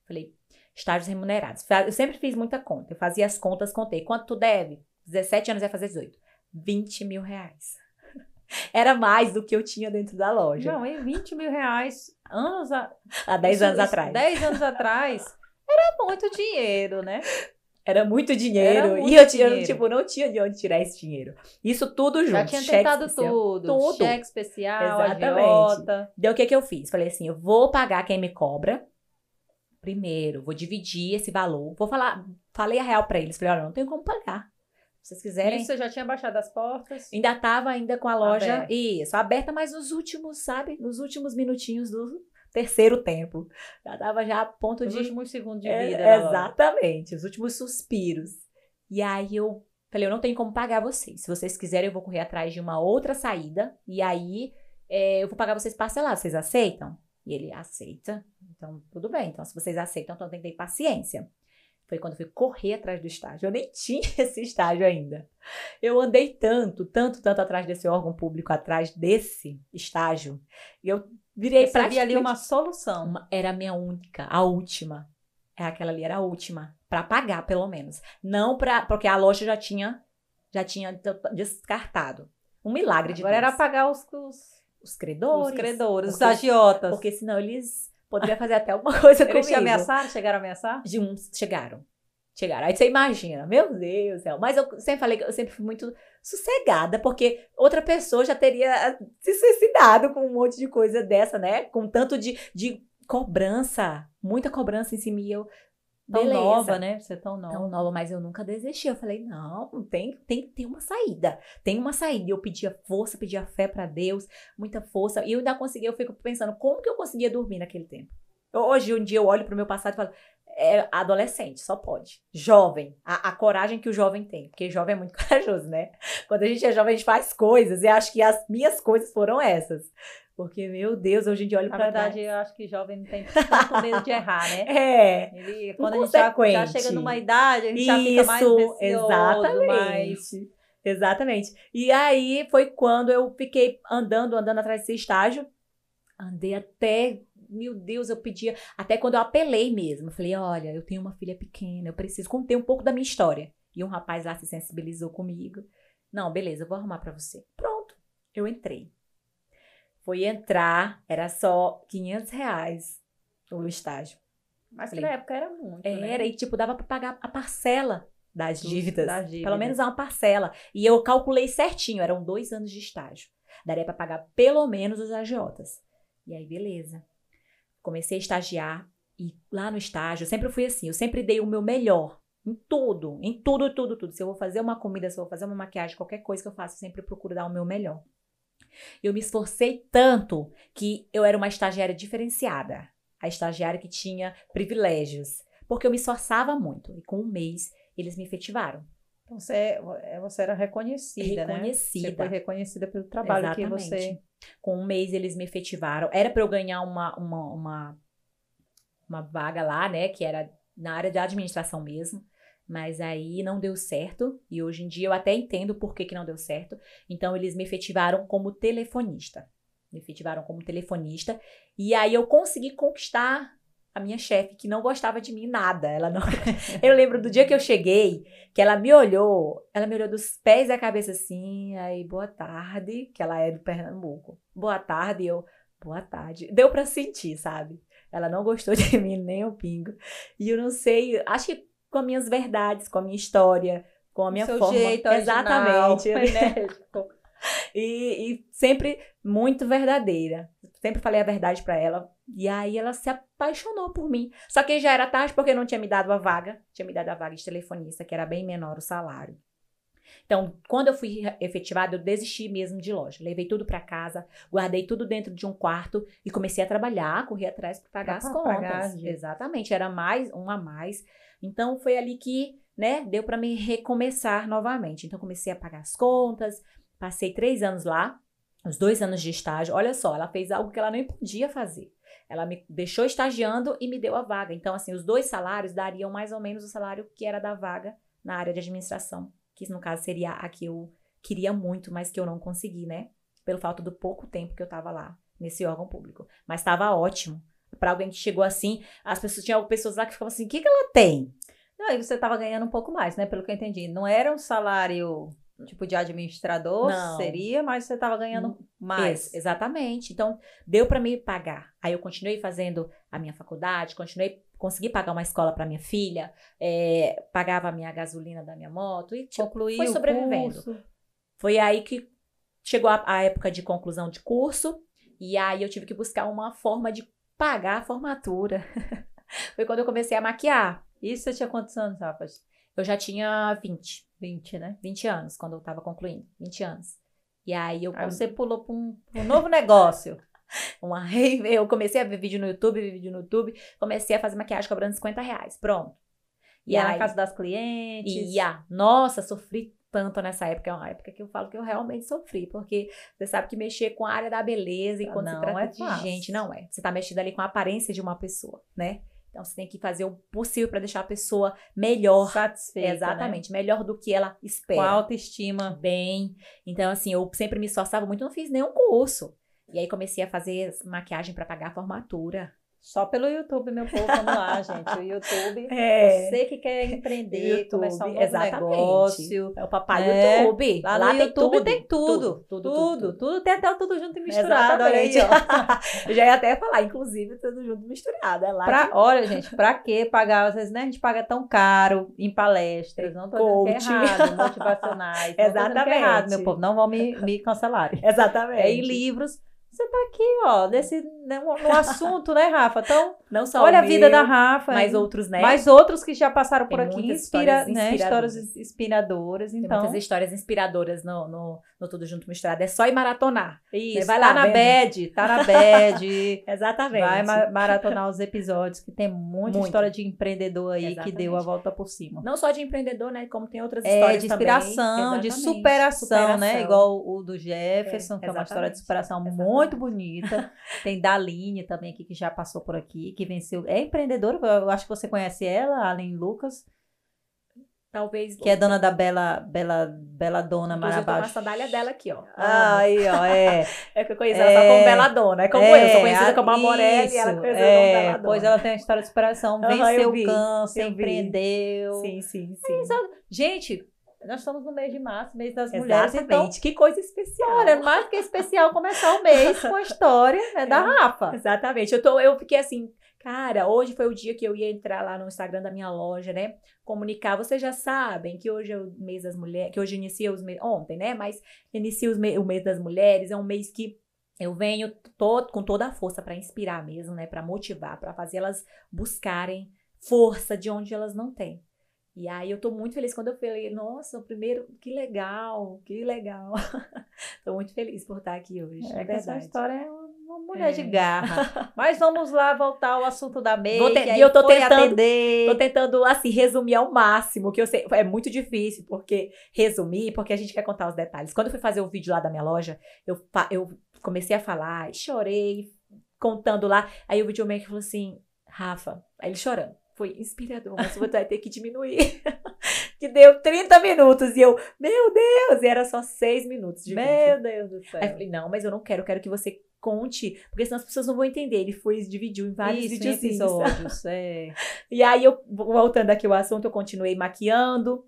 Falei, estágios remunerados. Eu sempre fiz muita conta. Eu fazia as contas, contei. Quanto tu deve? 17 anos vai fazer 18. 20 mil reais. Era mais do que eu tinha dentro da loja. Não, e 20 mil reais anos a... há 10 isso- anos isso- atrás. 10 anos atrás era muito dinheiro, né? Era muito dinheiro. Era muito e eu, tinha, dinheiro. tipo, não tinha de onde tirar esse dinheiro. Isso tudo junto. Já tinha tentado especial. tudo. Tudo. Cheque especial, Exatamente. agiota. Daí o que que eu fiz? Falei assim, eu vou pagar quem me cobra. Primeiro, vou dividir esse valor. Vou falar, falei a real pra eles. Falei, olha, não tenho como pagar. Se vocês quiserem. Isso você já tinha baixado as portas. Ainda tava ainda com a loja, Aberta. isso, aberta, mas nos últimos, sabe? Nos últimos minutinhos do terceiro tempo. Já tava já a ponto Os de últimos segundos de É, vida. da loja. exatamente, os últimos suspiros. E aí eu falei, eu não tenho como pagar vocês. Se vocês quiserem, eu vou correr atrás de uma outra saída. E aí é, eu vou pagar vocês parcelados. Vocês aceitam? E ele aceita. Então, tudo bem. Então, se vocês aceitam, então tem que ter paciência. Foi quando eu fui correr atrás do estágio. Eu nem tinha esse estágio ainda. Eu andei tanto, tanto, tanto atrás desse órgão público, atrás desse estágio. E eu virei via ali uma solução. uma- era a minha única, a última. É aquela ali era a última Pra pagar pelo menos. Não para porque a loja já tinha já tinha descartado. Um milagre de Agora era pagar os, os, os credores. os credores, os porque- agiotas. Porque senão eles poderiam fazer até alguma coisa Eles te comigo. ameaçaram? Chegaram a ameaçar? De uns chegaram. Chegaram. Aí você imagina, meu Deus do céu. Mas eu sempre falei que eu sempre fui muito sossegada, porque outra pessoa já teria se suicidado com um monte de coisa dessa, né? Com tanto de, de cobrança, muita cobrança em cima. E eu, Tão beleza. nova, né? Você tão nova. Tão nova, mas eu nunca desisti. Eu falei, não, tem, tem ter uma saída. Tem uma saída. E eu pedia força, pedia fé pra Deus, muita força. E eu ainda consegui, eu fico pensando, como que eu conseguia dormir naquele tempo? Hoje, um dia, eu olho pro meu passado e falo, é adolescente, só pode. Jovem, a, a coragem que o jovem tem. Porque jovem é muito corajoso, né? Quando a gente é jovem, a gente faz coisas. E acho que as minhas coisas foram essas. Porque, meu Deus, hoje em dia olho Na pra verdade, trás. eu acho que jovem não tem tanto medo de errar, né? É, Ele, quando a gente já, já chega numa idade, a gente já fica mais Isso, receoso, exatamente. mais... Exatamente. E aí foi quando eu fiquei andando, andando atrás desse estágio. Andei até, meu Deus, eu pedia, até quando eu apelei mesmo. Eu Falei, olha, eu tenho uma filha pequena, eu preciso conter um pouco da minha história. E um rapaz lá se sensibilizou comigo. Não, beleza, eu vou arrumar para você. Pronto, eu entrei. Foi entrar, era só 500 reais o estágio. Mas na época era muito. Né? Era, né? e tipo, dava para pagar a parcela das dívidas, das dívidas. Pelo menos uma parcela. E eu calculei certinho, eram dois anos de estágio. Daria para pagar pelo menos os agiotas. E aí, beleza. Comecei a estagiar. E lá no estágio, eu sempre fui assim, eu sempre dei o meu melhor. Em tudo, em tudo, tudo, tudo. Se eu vou fazer uma comida, se eu vou fazer uma maquiagem, qualquer coisa que eu faço, eu sempre procuro dar o meu melhor. Eu me esforcei tanto que eu era uma estagiária diferenciada. A estagiária que tinha privilégios. Porque eu me esforçava muito. E com um mês, eles me efetivaram. Então você, é, é, você era reconhecida, reconhecida. né? Você foi reconhecida pelo trabalho Exatamente. que você. Com um mês eles me efetivaram. Era para eu ganhar uma, uma, uma, uma vaga lá, né? Que era na área de administração mesmo. Mas aí não deu certo. E hoje em dia eu até entendo por que, que não deu certo. Então eles me efetivaram como telefonista. Me efetivaram como telefonista. E aí eu consegui conquistar a minha chefe, que não gostava de mim nada. Ela não. eu lembro do dia que eu cheguei, que ela me olhou, ela me olhou dos pés à cabeça assim, aí, boa tarde, que ela é do Pernambuco. Boa tarde, eu, boa tarde. Deu para sentir, sabe? Ela não gostou de mim nem um pingo. E eu não sei, acho que com as minhas verdades, com a minha história, com a minha Seu forma. Jeito Exatamente. E, e sempre muito verdadeira. Sempre falei a verdade para ela. E aí ela se apaixonou por mim. Só que já era tarde porque não tinha me dado a vaga. Tinha me dado a vaga de telefonista, que era bem menor o salário. Então, quando eu fui efetivada, eu desisti mesmo de loja. Levei tudo para casa, guardei tudo dentro de um quarto e comecei a trabalhar, corri atrás para pagar pra as contas. Pagar, Exatamente, era mais um a mais. Então foi ali que, né, deu para me recomeçar novamente. Então comecei a pagar as contas, passei três anos lá, os dois anos de estágio. Olha só, ela fez algo que ela nem podia fazer. Ela me deixou estagiando e me deu a vaga. Então, assim, os dois salários dariam mais ou menos o salário que era da vaga na área de administração, que no caso seria a que eu queria muito, mas que eu não consegui, né? Pelo fato do pouco tempo que eu estava lá nesse órgão público. Mas estava ótimo. Para alguém que chegou assim, as pessoas tinham pessoas lá que ficavam assim: o que, que ela tem? Não, e você estava ganhando um pouco mais, né? Pelo que eu entendi. Não era um salário tipo de administrador não. seria, mas você estava ganhando hum, mais. exatamente. Então, deu para me pagar. Aí eu continuei fazendo a minha faculdade, continuei consegui pagar uma escola para minha filha, é, pagava a minha gasolina da minha moto e tipo, Concluí foi sobrevivendo. Foi aí que chegou a, a época de conclusão de curso e aí eu tive que buscar uma forma de pagar a formatura. foi quando eu comecei a maquiar. Isso você tinha quantos anos, rapaz? Eu já tinha 20. 20, né? 20 anos, quando eu tava concluindo. 20 anos. E aí eu. Aí você pulou para um, um, novo negócio. Uma Eu comecei a ver vídeo no YouTube, vídeo no YouTube. Comecei a fazer maquiagem cobrando 50 reais. Pronto. E, e aí, na casa das clientes. Ia. Nossa, sofri tanto nessa época. É uma época que eu falo que eu realmente sofri, porque você sabe que mexer com a área da beleza e quando não se trata é de gente, não é. Você tá mexendo ali com a aparência de uma pessoa, né? Então você tem que fazer o possível para deixar a pessoa melhor. Satisfeita. Né? Exatamente, né? melhor do que ela espera. Com autoestima. Bem. Então, assim, eu sempre me esforçava muito, não fiz nenhum curso. E aí comecei a fazer maquiagem para pagar a formatura. Só pelo YouTube, meu povo, vamos lá, gente. O YouTube, é. você que quer empreender, YouTube, começar um novo exatamente. negócio. É o papai do é. YouTube. Lá, lá no tem YouTube tudo, tem tudo. Tudo, tudo, tudo, tudo, tudo. Tem até o tudo junto e misturado. Olha aí, ó. Já ia até falar, inclusive, tudo junto e misturado. É lá pra, que... Olha, gente, pra que pagar? Às vezes, né, a gente paga tão caro em palestras. Não tô dizendo que é errado, motivacionais. Exatamente. Não é errado, meu povo. Não vão me, me cancelar. Exatamente. É em livros você tá aqui, ó, nesse, né, no assunto, né, Rafa? Então, não só olha a vida da Rafa. Mas outros, né? Mais outros que já passaram por Tem aqui, inspira, histórias, né, histórias inspiradoras. Então. Tem muitas histórias inspiradoras no, no, no Tudo Junto Misturado. É só ir maratonar. Isso, vai lá, tá na bed, tá na bed. Exatamente. Vai maratonar os episódios, que tem muita Muito. história de empreendedor aí Exatamente. que deu a volta por cima. Não só de empreendedor, né? Como tem outras é, histórias de inspiração, de superação, superação, né? Igual o do Jefferson, é, que é uma história de superação exatamente. Muito bonita. tem Daline também aqui, que já passou por aqui, que venceu. É empreendedora, eu acho que você conhece ela, Além Lucas. talvez. Que é dona da Bela, Bela, Bela Dona Inclusive, eu tô uma sandália dela aqui, ó. Ah, aí, ó, é. É que eu conheço ela só como Bela Dona. É como eu, sou conhecida a- como a Morelli e ela conhecida é, como Bela Dona. Pois ela tem uma história de superação, venceu eu o vi, câncer, empreendeu. Sim, sim, sim. Gente, nós estamos no mês de março, mês das mulheres, então Exatamente. que coisa especial. Olha, mais que especial começar o mês com a história né, da É. Rafa. Exatamente. Eu, tô, eu fiquei assim, cara, hoje foi o dia que eu ia entrar lá no Instagram da minha loja, né? Comunicar. Vocês já sabem que hoje é o mês das mulheres, que hoje inicia os meses, ontem, né? Mas inicia os me- o mês das mulheres, é um mês que eu venho todo, com toda a força para inspirar mesmo, né? Para motivar, para fazer elas buscarem força de onde elas não têm. E aí eu tô muito feliz quando eu falei, nossa, o primeiro, que legal, que legal. tô muito feliz por estar aqui hoje. É É que essa verdade. história é uma mulher É. de garra. Mas vamos lá voltar ao assunto da. Vou te- e eu tô tentando- atender. Tô tentando, assim, resumir ao máximo, que eu sei. É muito difícil, porque resumir, porque a gente quer contar os detalhes. Quando eu fui fazer o vídeo lá da minha loja, eu, eu comecei a falar, chorei, contando lá. Aí o videomaker falou assim: Rafa, aí ele chorando. Foi inspirador, mas você vai ter que diminuir. que deu 30 minutos. E eu, meu Deus, e era só 6 minutos de vídeo. Meu Deus do céu. Aí eu falei, não, mas eu não quero, eu quero que você conte, porque senão as pessoas não vão entender. Ele foi, dividiu em vários Isso, em videozinhos. episódios. é. E aí, eu, voltando aqui ao assunto, eu continuei maquiando,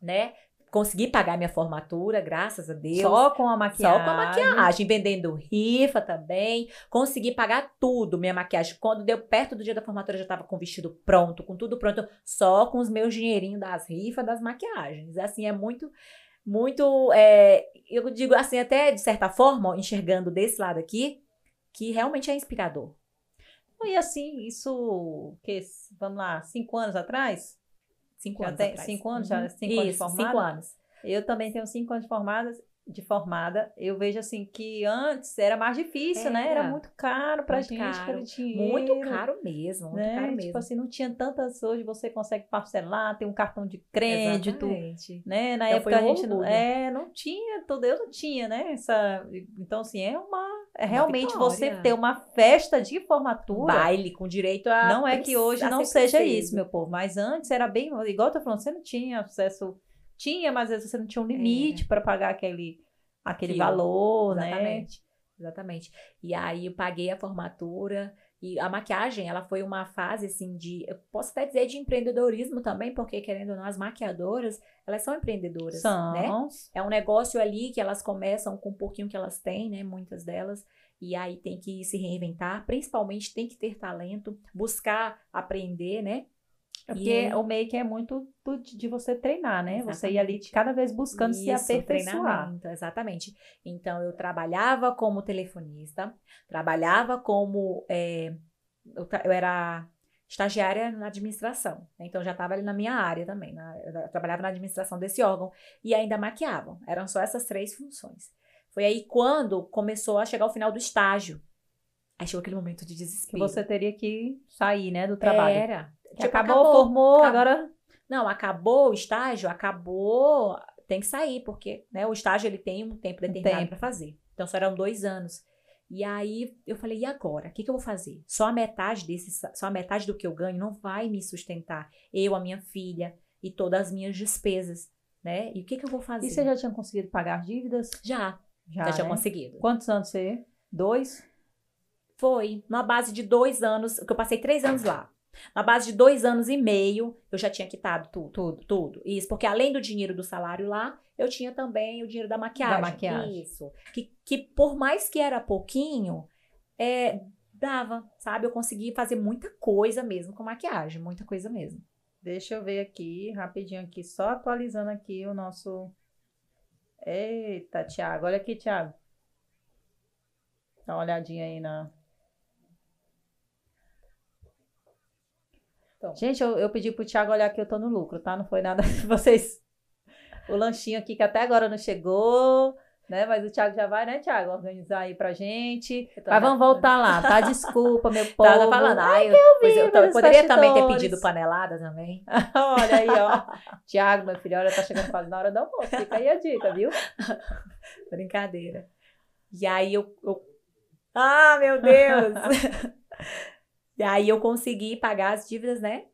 né? Consegui pagar minha formatura, graças a Deus. Só com a maquiagem. Só com a maquiagem, vendendo rifa também. Consegui pagar tudo, minha maquiagem. Quando deu perto do dia da formatura, eu já tava com o vestido pronto, com tudo pronto, só com os meus dinheirinhos das rifas, das maquiagens. Assim, é muito, muito. é, eu digo assim, até de certa forma, enxergando desse lado aqui, que realmente é inspirador. E assim, isso, que, vamos lá, cinco anos atrás? Cinco Já anos tem atrás. cinco anos? Já Uhum. cinco anos de Isso, formada? cinco anos. Eu também tenho cinco anos de formada, de formada. Eu vejo assim que antes era mais difícil, né? Era Era. muito caro pra Muito gente, caro. dinheiro. Muito caro mesmo, muito né? caro Tipo mesmo. assim, não tinha tantas hoje, você consegue parcelar, tem um cartão de crédito, Exatamente. né? Na Então, época um a gente não, é, não tinha, tudo eu não tinha, né? Essa, então assim, é uma é realmente você ter uma festa de formatura. Baile com direito a. Não é que hoje não seja isso, meu povo, mas antes era bem, igual eu tô falando, você não tinha acesso, tinha, mas às vezes você não tinha um limite para pagar aquele aquele Aquilo. valor, né? Exatamente. Exatamente. E aí eu paguei a formatura. E a maquiagem, ela foi uma fase, assim, de... Eu posso até dizer de empreendedorismo também, porque, querendo ou não, as maquiadoras, elas são empreendedoras, São. né? É um negócio ali que elas começam com um pouquinho que elas têm, né? Muitas delas. E aí tem que se reinventar. Principalmente tem que ter talento, buscar aprender, né? É Porque o make é muito do- de você treinar, né? Você ir ali Exatamente. cada vez buscando se Isso, aperfeiçoar. treinamento, exatamente. Então, eu trabalhava como telefonista, trabalhava como. é, eu, eu era estagiária na administração, né? então já estava ali na minha área também. na- eu trabalhava na administração desse órgão e ainda maquiavam. Eram só essas três funções. Foi aí quando começou a chegar o final do estágio. Aí chegou aquele momento de Que desespero. você teria que sair, né, do trabalho. Era. Tipo, acabou, formou, acabou. agora Não, acabou o estágio, acabou, tem que sair, porque né, o estágio ele tem um tempo determinado para fazer. Então só eram dois anos. E aí eu falei, e agora? O que, que eu vou fazer? Só a metade desse, só a metade do que eu ganho não vai me sustentar. Eu, a minha filha e todas as minhas despesas, né? E o que, que eu vou fazer? E você já tinha conseguido pagar as dívidas? já, já, Já, tinha né? conseguido. Quantos anos você? Dois? Foi na base de dois anos, que eu passei três anos lá. Na base de dois anos e meio, eu já tinha quitado tudo, tudo, tudo. Isso, porque além do dinheiro do salário lá, eu tinha também o dinheiro da maquiagem. Da maquiagem. Isso. Que, que por mais que era pouquinho, é, dava, sabe? Eu consegui fazer muita coisa mesmo com maquiagem, muita coisa mesmo. Deixa eu ver aqui, rapidinho aqui, só atualizando aqui o nosso... Eita, Thiago, olha aqui, Thiago. Dá uma olhadinha aí na... Então. Gente, eu, eu pedi pro Thiago olhar que eu tô no lucro, tá? Não foi nada vocês. O lanchinho aqui que até agora não chegou, né? Mas o Thiago já vai, né, Thiago, organizar aí pra gente. Mas vamos voltar lá, tá? Desculpa, meu povo. Tava falando, ai, eu, eu, vi eu poderia também ter pedido panelada também. Olha aí, ó. Tiago, meu filho, olha, tá chegando quase na hora do almoço. Fica aí a dica, viu? Brincadeira. E aí eu, eu- Ah, meu Deus! E aí eu consegui pagar as dívidas, né?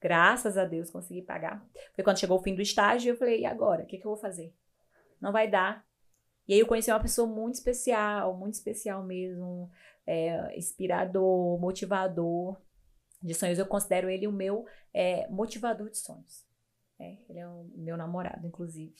Graças a Deus consegui pagar. Foi quando chegou o fim do estágio, eu falei, e agora? O que, que eu vou fazer? Não vai dar. E aí eu conheci uma pessoa muito especial, muito especial mesmo, é, inspirador, motivador de sonhos. Eu considero ele o meu é, motivador de sonhos. É, ele é o meu namorado, inclusive.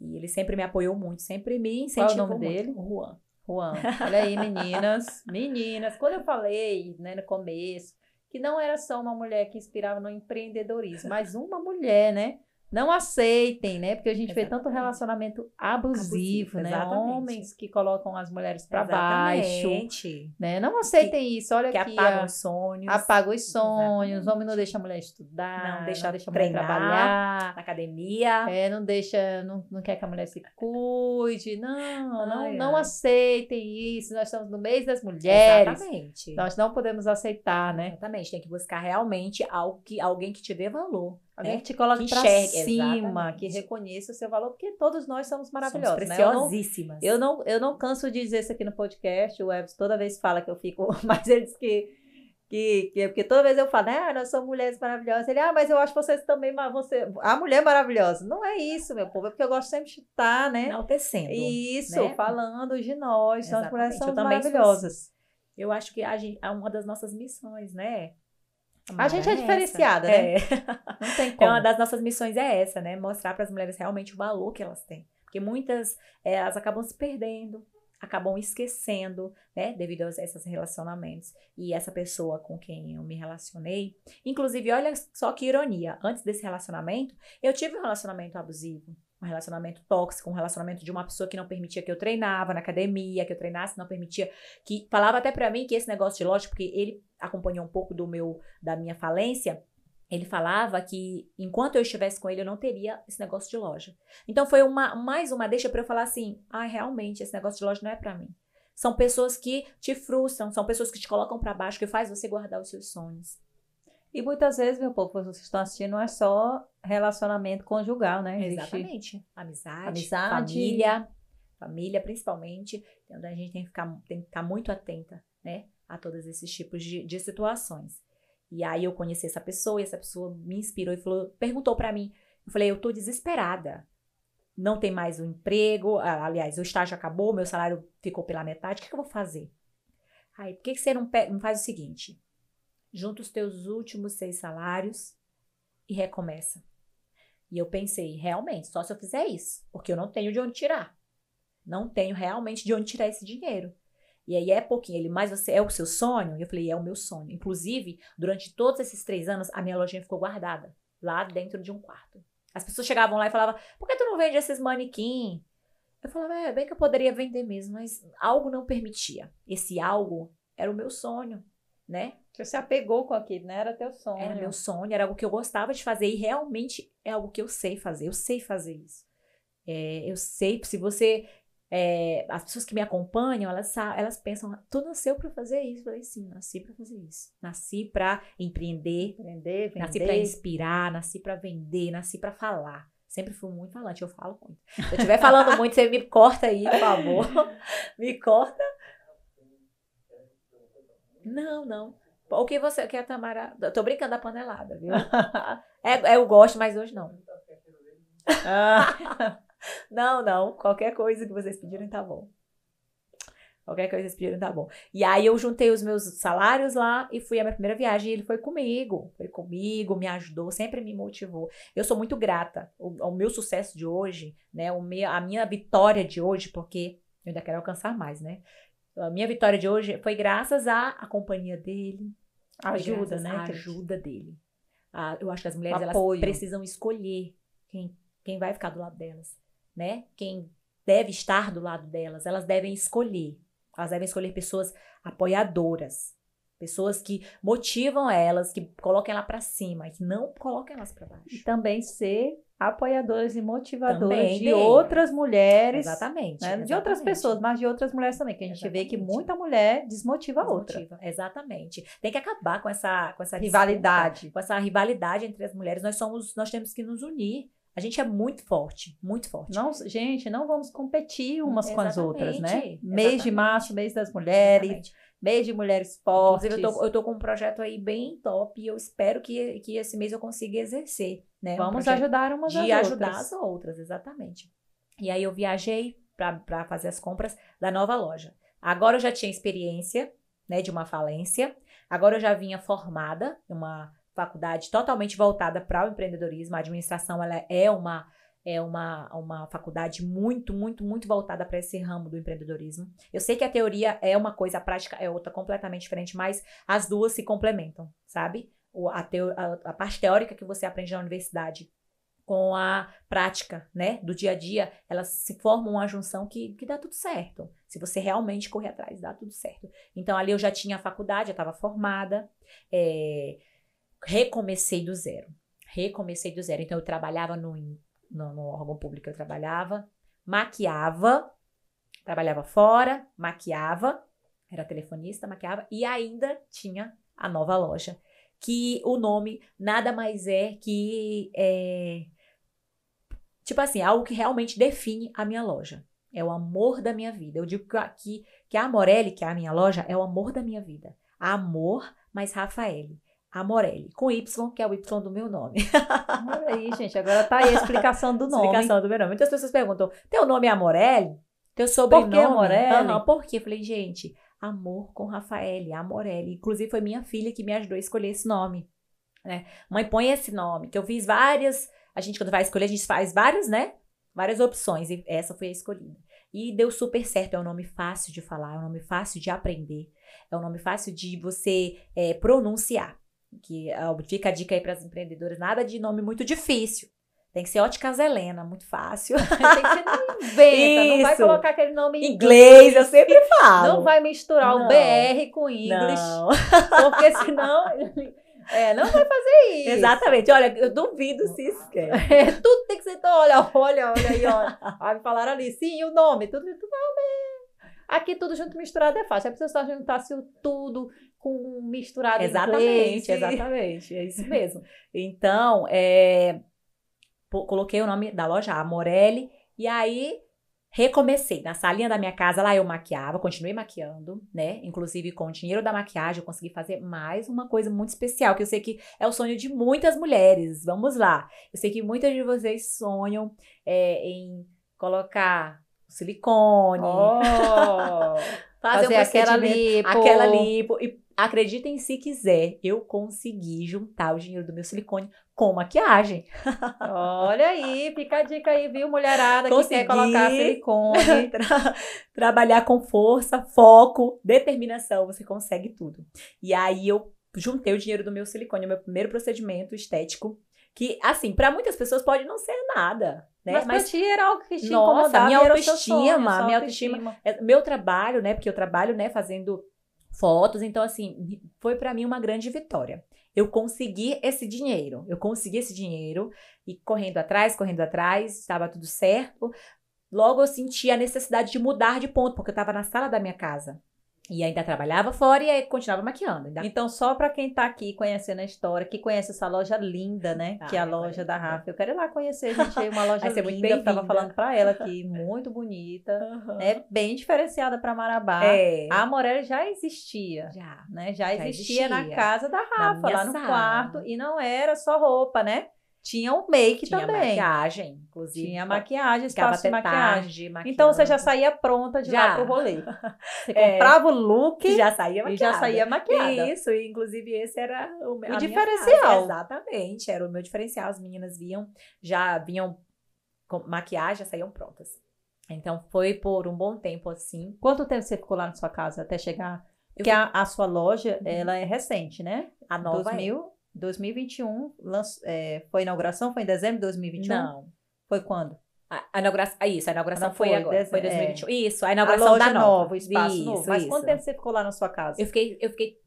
E ele sempre me apoiou muito, sempre me incentivou Qual é o nome muito. dele? Juan. Juan, olha aí, meninas. Meninas, quando eu falei, né, no começo, que não era só uma mulher que inspirava no empreendedorismo, mas uma mulher, né? Não aceitem, né? Porque a gente vê tanto Exatamente. relacionamento abusivo, Abusivo, né? exatamente. Homens que colocam as mulheres para baixo, Exatamente. né? Não aceitem isso. Olha Que aqui, apagam os sonhos. apaga os sonhos, Exatamente. homem não deixa a mulher estudar, Não deixa a mulher trabalhar. Na academia. É, não deixa, não, não quer que a mulher se cuide. Não, não, Ai, não ai. aceitem isso. Nós estamos no mês das mulheres. Exatamente. Nós não podemos aceitar, né? Exatamente. Tem que buscar realmente algo que, alguém que te dê valor. Alguém né? que te coloque Que enxergue, cima, que exatamente. reconheça o seu valor, porque todos nós somos maravilhosos, Somos né? Eu não, preciosíssimas. eu, não, eu não canso de dizer isso aqui no podcast, o Eves toda vez fala que eu fico, mas ele diz que, que, que porque toda vez eu falo, ah, nós somos mulheres maravilhosas. Ele, ah, mas eu acho vocês também, você, a mulher maravilhosa. Não é isso, meu povo, é porque eu gosto sempre de estar, né? Enaltecendo. Isso, né? falando de nós, as mulheres são também sou maravilhosas. Eu acho que a gente, é uma das nossas missões, né? A gente é essa. diferenciada, né? É. Não tem É como. uma das nossas missões é essa, né? Mostrar para as mulheres realmente o valor que elas têm. Porque muitas, eh, elas acabam se perdendo, acabam esquecendo, né? Devido a esses relacionamentos. E essa pessoa com quem eu me relacionei, inclusive, olha só que ironia. Antes desse relacionamento, eu tive um relacionamento abusivo. Um relacionamento tóxico, um relacionamento de uma pessoa que não permitia que eu treinava na academia, que eu treinasse, não permitia que falava até pra mim que esse negócio de loja, porque ele acompanhou um pouco do meu da minha falência, ele falava que enquanto eu estivesse com ele eu não teria esse negócio de loja. Então foi uma mais uma deixa pra eu falar assim: "Ah, realmente esse negócio de loja não é pra mim". São pessoas que te frustram, são pessoas que te colocam pra baixo, que faz você guardar os seus sonhos. E muitas vezes, meu povo, vocês estão assistindo, não é só relacionamento conjugal, né? Existe Exatamente. Amizade, Amizade. família, família principalmente. Então a gente tem que ficar, tem que ficar muito atenta, né, a todos esses tipos de, de situações. E aí eu conheci essa pessoa e essa pessoa me inspirou e falou, perguntou pra mim. Eu falei, eu tô desesperada. Não tem mais um emprego, aliás, o estágio acabou, meu salário ficou pela metade, o que, que eu vou fazer? Aí, por que, que você não, não faz o seguinte? Junta os teus últimos seis salários e recomeça. E eu pensei, realmente, só se eu fizer isso, porque eu não tenho de onde tirar. Não tenho realmente de onde tirar esse dinheiro. E aí é pouquinho. Ele, mas você é o seu sonho? E eu falei, é o meu sonho. Inclusive, durante todos esses três anos, a minha lojinha ficou guardada lá dentro de um quarto. As pessoas chegavam lá e falavam, por que tu não vende esses manequim? Eu falava, é, bem que eu poderia vender mesmo, mas algo não permitia. Esse algo era o meu sonho, né? Você se apegou com aquilo, né? Era teu sonho. Era meu sonho, era algo que eu gostava de fazer e realmente é algo que eu sei fazer. Eu sei fazer isso. É, eu sei, se você. é, as pessoas que me acompanham, elas, elas pensam, tu nasceu para fazer isso. Eu falei, sim, nasci para fazer isso. Nasci para empreender, vender. nasci para inspirar, nasci para vender, nasci para falar. Sempre fui muito falante, eu falo muito. Se eu estiver falando muito, você me corta aí, por favor. me corta. Não, não. O que você quer, Tamara? Eu tô brincando da panelada, viu? É, eu gosto, mas hoje não. Não, não. Qualquer coisa que vocês pedirem tá bom. Qualquer coisa que vocês pedirem tá bom. E aí eu juntei os meus salários lá e fui a minha primeira viagem. E ele foi comigo. Foi comigo, me ajudou, sempre me motivou. Eu sou muito grata ao, ao meu sucesso de hoje, né? O meu, a minha vitória de hoje, porque eu ainda quero alcançar mais, né? A minha vitória de hoje foi graças à, à companhia dele. foi ajuda, né? Gente? ajuda dele. Ah, eu acho que as mulheres elas precisam escolher quem, quem vai ficar do lado delas, né? Quem deve estar do lado delas. Elas devem escolher. Elas devem escolher pessoas apoiadoras. Pessoas que motivam elas, que coloquem ela pra cima, e que não coloquem elas pra E baixo. também ser apoiadoras e motivadoras Também de outras mulheres. Exatamente. né? De outras exatamente. pessoas, mas de outras mulheres também, que a gente vê que Exatamente. muita mulher desmotiva a outra. Desmotiva. Exatamente. Tem que acabar com essa, com essa Rivalidade. disputa, com essa rivalidade entre as mulheres. Nós somos, nós temos que nos unir. A gente é muito forte, muito forte. Não, gente, não vamos competir umas com as outras, né? Exatamente, Mês de exatamente. março, mês das mulheres, De mulheres fortes. Inclusive, eu tô, eu tô com um projeto aí bem top e eu espero que, que esse mês eu consiga exercer, né? Um Vamos projeto ajudar umas de ajudar outras. as outras, exatamente. E aí eu viajei para fazer as compras da nova loja. Agora eu já tinha experiência, né, de uma falência. Agora eu já vinha formada em uma faculdade totalmente voltada para o empreendedorismo. A administração ela é uma é uma, uma faculdade muito, muito, muito voltada para esse ramo do empreendedorismo. Eu sei que a teoria é uma coisa, a prática é outra completamente diferente, mas as duas se complementam, sabe? O- a, teo- a- a parte teórica que você aprende na universidade com a prática, né, do dia a dia, elas se formam uma junção que, que dá tudo certo. Se você realmente correr atrás, dá tudo certo. Então, ali eu já tinha a faculdade, eu estava formada, é, recomecei do zero. Recomecei do zero. Então, eu trabalhava no, no, no órgão público, que eu trabalhava, maquiava, trabalhava fora, maquiava, era telefonista, maquiava, e ainda tinha a nova loja. Que o nome nada mais é que é, tipo assim, algo que realmente define a minha loja. É o amor da minha vida. Eu digo que, que, a Amorelli, que é a minha loja, é o amor da minha vida. Amor mais Rafaele. Amorelli. Com Y, que é o Y do meu nome. Olha aí, gente, agora tá aí a explicação do nome. Explicação do meu nome. Muitas pessoas perguntam: teu nome é Amorelli? Teu sobrenome? que Amorelli? Aham, por quê? Eu falei, gente, amor com Rafaele, Amorelli. Inclusive, foi minha filha que me ajudou a escolher esse nome. Né? Mãe, põe esse nome. Que eu fiz várias. A gente, quando vai escolher, a gente faz várias, né? Várias opções. E essa foi a escolhida. E deu super certo. É um nome fácil de falar, é um nome fácil de aprender. É um nome fácil de você é, pronunciar. Que ó, fica a dica aí para as empreendedoras: nada de nome muito difícil. Tem que ser Óticas Helena, muito fácil. Tem que ser não inventa, não vai colocar aquele nome em Inglês, eu sempre falo. Não vai misturar o Não. BR com English, Não. porque senão é, não vai fazer isso. Exatamente. Olha, eu duvido se esquece. É, tudo tem que ser, então, olha, olha, olha aí, olha. Aí me falaram ali, sim, o nome, tudo, tudo nome. Aqui tudo junto misturado é fácil. É preciso só juntar se o tudo com misturado em inglês. Exatamente, exatamente. É isso mesmo. Então, é, coloquei o nome da loja Amorelli e aí recomecei. Na salinha da minha casa, lá eu maquiava, continuei maquiando, né? Inclusive, com o dinheiro da maquiagem, eu consegui fazer mais uma coisa muito especial, que eu sei que é o sonho de muitas mulheres. Vamos lá. Eu sei que muitas de vocês sonham é, em colocar silicone, Oh, fazer, fazer um aquela lipo. aquela lipo. E acreditem se quiser, eu consegui juntar o dinheiro do meu silicone com maquiagem. Olha aí, fica a dica aí, viu, mulherada Consegui. que quer colocar silicone. Tra- Trabalhar com força, foco, determinação, você consegue tudo. E aí eu juntei o dinheiro do meu silicone, o meu primeiro procedimento estético, que assim, para muitas pessoas pode não ser nada, né? Mas, pra ti era algo que te Nossa, incomodava. minha autoestima, sonho, minha autoestima. É, meu trabalho, né? Porque eu trabalho, né, fazendo fotos, então assim, foi pra mim uma grande vitória. Eu consegui esse dinheiro, eu consegui esse dinheiro e correndo atrás, correndo atrás, estava tudo certo. Logo eu senti a necessidade de mudar de ponto, porque eu estava na sala da minha casa. E ainda trabalhava fora e aí continuava maquiando. Ainda... Então, só para quem tá aqui conhecendo a história, que conhece essa loja linda, né? que é a Ai, loja da maravilha. Rafa. Eu quero ir lá conhecer, gente. É uma loja muito linda. Eu tava falando para ela aqui, muito bonita. Aham. né? Bem diferenciada para Marabá. É. A Morelli já existia. Já. Né? Já, Já existia, na existia. casa da Rafa, lá no sala. quarto. E não era só roupa, né? Tinha o make Tinha também. maquiagem, inclusive. Tinha maquiagem, espaço de maquiagem. maquiando. Então você já saía pronta de Já. lá pro rolê. Você É. comprava o look já saía e maquiada. já saía maquiada. Isso, e inclusive esse era o, minha diferencial. Exatamente, era o meu diferencial. As meninas vinham, já vinham com maquiagem, já saíam prontas. Então foi por um bom tempo assim. Quanto tempo você ficou lá na sua casa até chegar? Eu Porque a, a sua loja, Uhum. ela é recente, né? A nova 2000, 2021, lanç- é, foi a inauguração? Foi em dezembro de é... 2021? Não. Foi quando? A, a inauguração, ah, isso, a inauguração foi, foi, agora, foi dez- 2021. Isso, a A inauguração loja da nova. nova, o espaço isso, novo. Mas isso. quanto tempo você ficou lá na sua casa? Eu fiquei, eu fiquei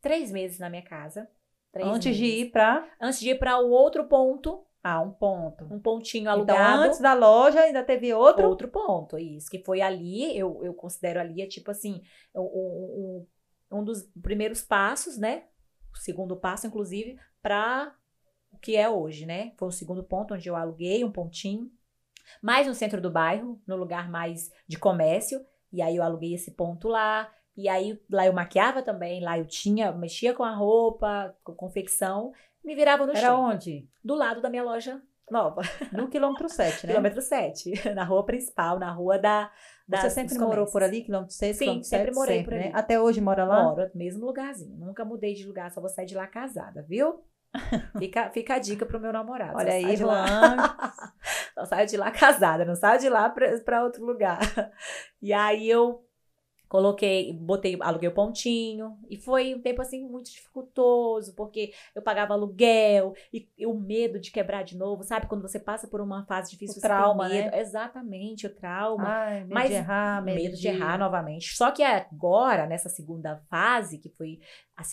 três meses na minha casa. Antes de meses. ir para Antes de ir para o outro ponto, ah, um ponto. um pontinho Então, alugado. antes da loja ainda teve outro? Outro ponto, isso. Que foi ali, eu, eu considero ali, é tipo assim, o- um dos primeiros passos, né? O segundo passo, inclusive, para que é hoje, né? Foi o segundo ponto onde eu aluguei um pontinho. Mais no centro do bairro, no lugar mais de comércio. E aí eu aluguei esse ponto lá. E aí lá eu maquiava também, lá eu tinha, mexia com a roupa, com confecção, me virava no Era chão. onde? Do lado da minha loja nova. No quilômetro 7, né? Quilômetro 7, na rua principal, na rua da. da Você sempre morou por ali, quilômetro 6, Sim, quilômetro sempre 7, morei sempre, por ali. né? Até hoje mora lá? Moro, mesmo lugarzinho. Nunca mudei de lugar, só vou sair de lá casada, viu? Fica, fica a dica pro meu namorado. Olha aí, Juan. Só saio de lá casada, não saio de lá pra, pra outro lugar. E aí eu coloquei, botei, aluguei o pontinho. E foi um tempo assim muito dificultoso, porque eu pagava aluguel e, e o medo de quebrar de novo, sabe? Quando você passa por uma fase difícil, O você trauma, medo. né? Exatamente, o trauma. Ai, medo Mas de errar, medo, medo de errar novamente. Só que agora, nessa segunda fase, que foi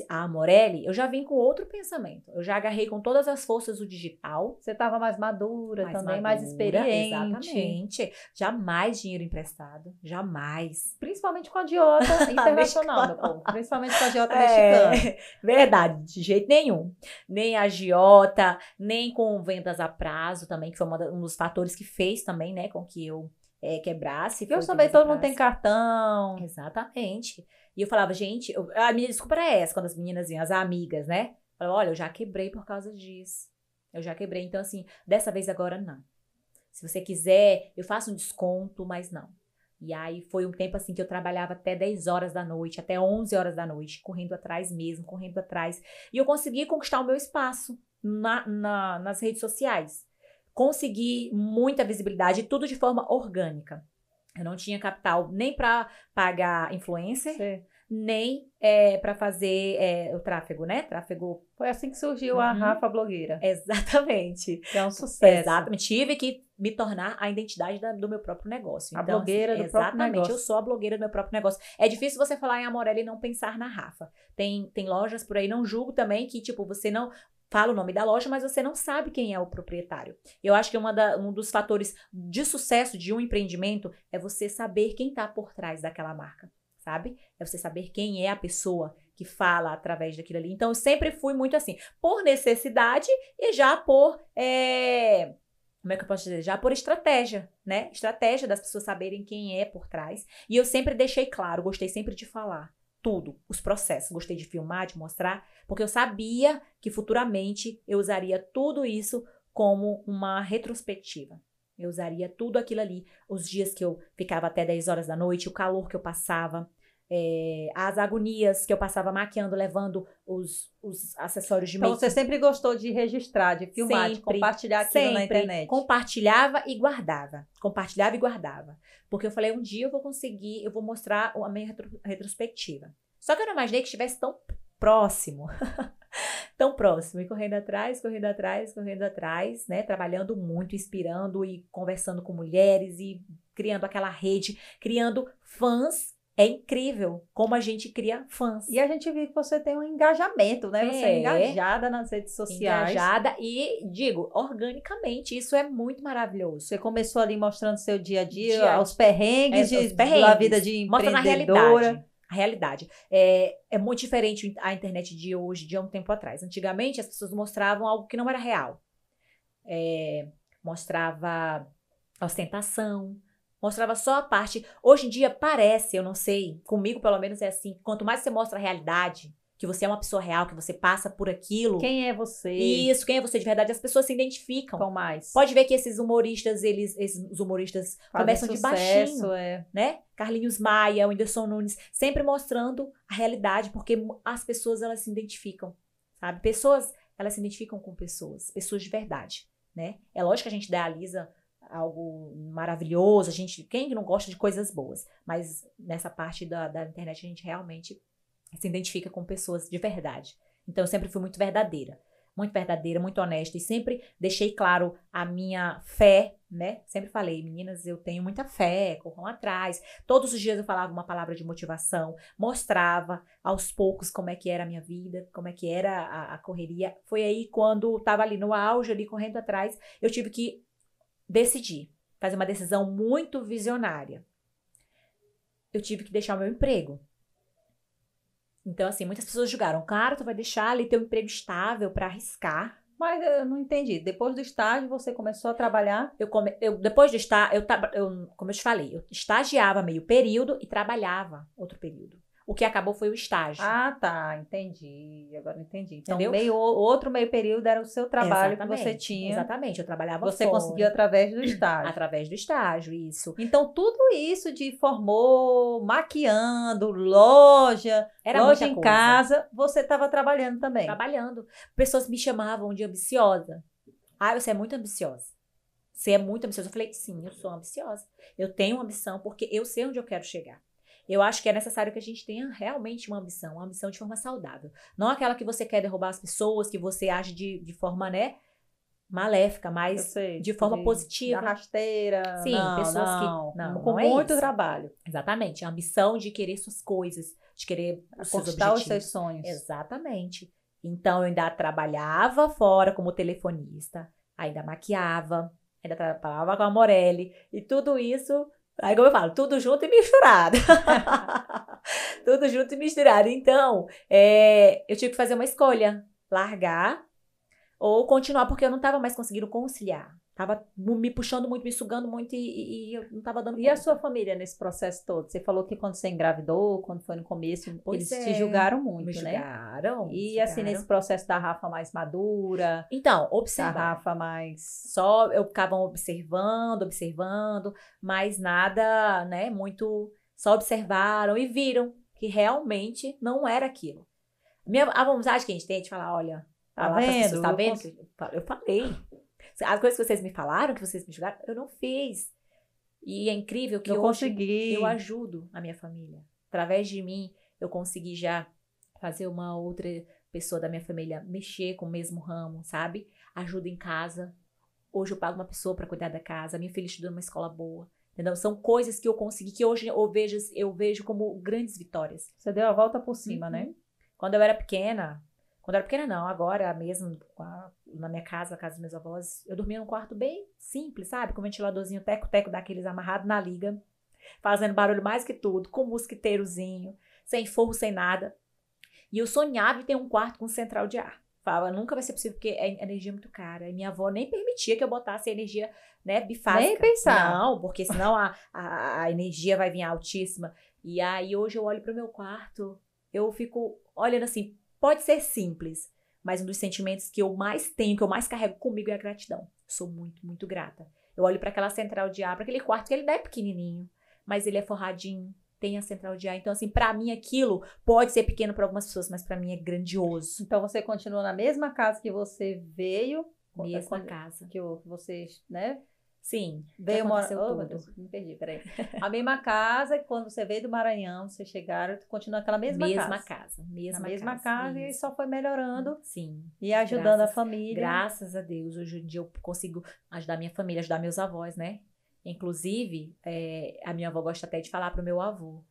a, Amorelli, eu já vim com outro pensamento. Eu já agarrei com todas as forças o digital. Você estava mais madura mais também, mais madura, experiente. Exatamente. Jamais dinheiro emprestado. Jamais. Principalmente com a diota internacional, meu povo. Principalmente com a diota mexicana. É, verdade, de jeito nenhum. Nem agiota, nem com vendas a prazo também, que foi um dos fatores que fez também, né, com que eu é, quebrasse. Hoje também todo mundo tem cartão. Exatamente. E eu falava, gente, eu- a minha desculpa era essa, quando as meninas vinham, as amigas, né? Falavam, olha, eu já quebrei por causa disso. Eu já quebrei. Então, assim, dessa vez agora não. Se você quiser, eu faço um desconto, mas não. E aí foi um tempo assim que eu trabalhava até 10 horas da noite, até 11 horas da noite, correndo atrás mesmo, correndo atrás. E eu consegui conquistar o meu espaço na, na- nas redes sociais. Consegui muita visibilidade, tudo de forma orgânica. Eu não tinha capital nem para pagar influencer, Você- nem é, para fazer é, o tráfego, né? Tráfego. Foi assim que surgiu a Uhum. Rafa Blogueira. Exatamente. Que é um sucesso. Exatamente. Tive que me tornar a identidade da- do meu próprio negócio. A Então, blogueira assim, do próprio Exatamente. negócio. Eu sou a blogueira do meu próprio negócio. É difícil você falar em Amorelli e não pensar na Rafa. Tem, tem lojas por aí, não julgo também que, tipo, você não fala o nome da loja, mas você não sabe quem é o proprietário. Eu acho que uma da- um dos fatores de sucesso de um empreendimento é você saber quem está por trás daquela marca, sabe? É você saber quem é a pessoa que fala através daquilo ali. Então, eu sempre fui muito assim, por necessidade e já por. é, como é que eu posso dizer? Já por estratégia, né? Estratégia das pessoas saberem quem é por trás. E eu sempre deixei claro, gostei sempre de falar tudo, os processos. Gostei de filmar, de mostrar, porque eu sabia que futuramente eu usaria tudo isso como uma retrospectiva. Eu usaria tudo aquilo ali, os dias que eu ficava até 10 horas da noite, o calor que eu passava, é, as agonias que eu passava maquiando, levando os, os acessórios de Então make. você sempre gostou de registrar, de filmar, de Sempre, compartilhar aquilo na Sempre internet. compartilhava e guardava. Compartilhava e guardava. Porque eu falei, um dia eu vou conseguir, eu vou mostrar a minha retro- retrospectiva. Só que eu não imaginei que estivesse tão próximo. tão próximo. E correndo atrás, correndo atrás, correndo atrás, né? Trabalhando muito, inspirando e conversando com mulheres e criando aquela rede, criando fãs. É incrível como a gente cria fãs. E a gente viu que você tem um engajamento, né? Você é É. engajada nas redes sociais. engajada e digo organicamente isso é muito maravilhoso Você começou ali mostrando seu dia a dia, Dia- os perrengues, É, de, perrengues. da vida de Mostra na empreendedora. realidade. A realidade. É, é muito diferente a internet de hoje, de há um tempo atrás. Antigamente, as pessoas mostravam algo que não era real. É, mostrava ostentação, mostrava só a parte. Hoje em dia parece, eu não sei, comigo pelo menos é assim, quanto mais você mostra a realidade, que você é uma pessoa real, que você passa por aquilo. Quem é você? Isso, quem é você de verdade, as pessoas se identificam. Com mais. Pode ver que esses humoristas, eles, esses humoristas Fazem começam de baixinho sucesso, é. né? Carlinhos Maia, o Whindersson Nunes, sempre mostrando a realidade, porque as pessoas elas se identificam, sabe? Pessoas, elas se identificam com pessoas, pessoas de verdade, né? É lógico que a gente idealiza algo maravilhoso, a gente, quem não gosta de coisas boas, mas nessa parte da, da internet a gente realmente se identifica com pessoas de verdade. Então eu sempre fui muito verdadeira, muito verdadeira, muito honesta e sempre deixei claro a minha fé, né? Sempre falei, meninas, eu tenho muita fé, corram atrás. Todos os dias eu falava uma palavra de motivação, mostrava aos poucos como é que era a minha vida, como é que era a, a correria. Foi aí quando estava ali no auge, ali correndo atrás, eu tive que decidir, fazer uma decisão muito visionária. Eu tive que deixar o meu emprego. Então, assim, muitas pessoas julgaram, claro, tu vai deixar ali teu emprego estável para arriscar. Mas eu não entendi. Depois do estágio, você começou a trabalhar? Eu, come, eu depois de estar, eu, eu, como eu te falei, eu estagiava meio período e trabalhava outro período. O que acabou foi o estágio. Ah, tá, entendi. Agora entendi. Então, Entendeu? meio, outro meio período era o seu trabalho Exatamente. que você tinha. Exatamente, eu trabalhava Você fora. conseguiu através do estágio. através do estágio, isso. Então, tudo isso de formou, maquiando, loja, era loja em coisa. casa, você estava trabalhando também. Trabalhando. Pessoas me chamavam de ambiciosa. Ah, você é muito ambiciosa. Você é muito ambiciosa. Eu falei, sim, eu sou ambiciosa. Eu tenho ambição porque eu sei onde eu quero chegar. Eu acho que é necessário que a gente tenha realmente uma ambição, uma ambição de forma saudável. Não aquela que você quer derrubar as pessoas, que você age de, de forma, né? maléfica, mas sei, de forma de, positiva. Da rasteira. Sim, não, pessoas não, que. Não, com não é muito isso. trabalho. Exatamente. A ambição de querer suas coisas, de querer objetivos. os seus sonhos. Exatamente. Então eu ainda trabalhava fora como telefonista, ainda maquiava, ainda trabalhava com a Morelli, e tudo isso Aí, como eu falo, tudo junto e misturado. tudo junto e misturado. Então, é, eu tive que fazer uma escolha: largar ou continuar, porque eu não estava mais conseguindo conciliar. Tava me puxando muito, me sugando muito e, e eu não tava dando E conta. a sua família nesse processo todo? Você falou que quando você engravidou, quando foi no começo, pois eles é, te julgaram muito, me né? Julgaram. E julgaram. assim, nesse processo da Rafa mais madura. Então, observar. Da Rafa mais. Só eu ficava observando, observando, mas nada, né? Muito. Só observaram e viram que realmente não era aquilo. Minha, a vontade que a gente tem é de falar, olha, tá vendo? Pessoas, tá vendo? Eu falei. As coisas que vocês me falaram, que vocês me julgaram, eu não fiz. E é incrível que eu consegui. eu ajudo a minha família. Através de mim, eu consegui já fazer uma outra pessoa da minha família mexer com o mesmo ramo, sabe? Ajuda em casa. Hoje eu pago uma pessoa para cuidar da casa. Minha filha estuda numa escola boa. Entendeu? São coisas que eu consegui, que hoje eu vejo, eu vejo como grandes vitórias. Você deu a volta por cima, né? uhum. né? Quando eu era pequena, quando eu era pequena, não. Agora mesmo, na minha casa, na casa dos meus avós, eu dormia num quarto bem simples, sabe? Com ventiladorzinho teco-teco daqueles amarrado na liga, fazendo barulho mais que tudo, com mosquiteirozinho, sem forro, sem nada. E eu sonhava em ter um quarto com central de ar. Falava, nunca vai ser possível porque a energia é muito cara. E minha avó nem permitia que eu botasse energia, né, bifásica. Nem pensar. Não, porque senão a, a, a energia vai vir altíssima. E aí hoje eu olho para o meu quarto, eu fico olhando assim, Pode ser simples, mas um dos sentimentos que eu mais tenho, que eu mais carrego comigo é a gratidão. Sou muito, muito grata. Eu olho para aquela central de ar, para aquele quarto que ele não é pequenininho, mas ele é forradinho, tem a central de ar. Então, assim, para mim aquilo pode ser pequeno para algumas pessoas, mas para mim é grandioso. Então, você continua na mesma casa que você veio? Mesma casa. Que vocês, né? Sim. Veio morar. Oh, meu Deus, me perdi, peraí. a mesma casa, quando você veio do Maranhão, vocês chegaram, continua aquela mesma, mesma casa. casa. Mesma a mesma casa. casa e só foi melhorando. Sim. E ajudando graças, a família. Graças a Deus, hoje em dia eu consigo ajudar minha família, ajudar meus avós, né? Inclusive, é, a minha avó gosta até de falar pro meu avô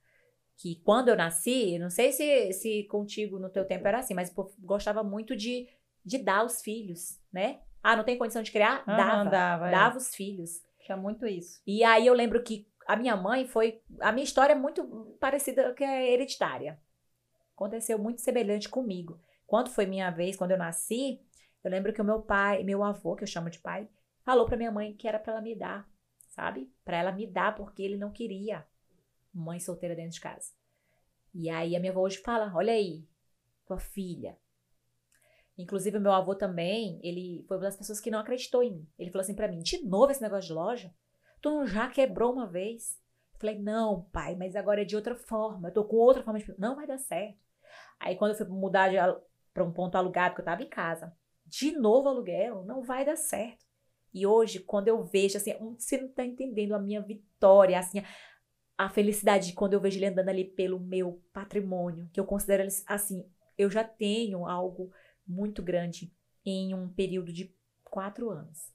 que quando eu nasci, não sei se, se contigo no teu tempo era assim, mas gostava muito de, de dar os filhos, né? Ah, não tem condição de criar? Uhum, dava. Dava, é. dava os filhos. Tinha muito isso. E aí eu lembro que a minha mãe foi. A minha história é muito parecida que é hereditária. Aconteceu muito semelhante comigo. Quando foi minha vez, quando eu nasci, eu lembro que o meu pai, meu avô, que eu chamo de pai, falou para minha mãe que era para ela me dar, sabe? Para ela me dar porque ele não queria mãe solteira dentro de casa. E aí a minha avó hoje fala: "Olha aí, tua filha, Inclusive, meu avô também, ele foi uma das pessoas que não acreditou em mim. Ele falou assim para mim: de novo esse negócio de loja? Tu já quebrou uma vez? Eu falei: não, pai, mas agora é de outra forma. Eu tô com outra forma de. Não vai dar certo. Aí, quando eu fui mudar para um ponto alugado, que eu tava em casa, de novo aluguel, não vai dar certo. E hoje, quando eu vejo, assim, você não tá entendendo a minha vitória, assim, a felicidade de quando eu vejo ele andando ali pelo meu patrimônio, que eu considero assim, eu já tenho algo muito grande em um período de quatro anos.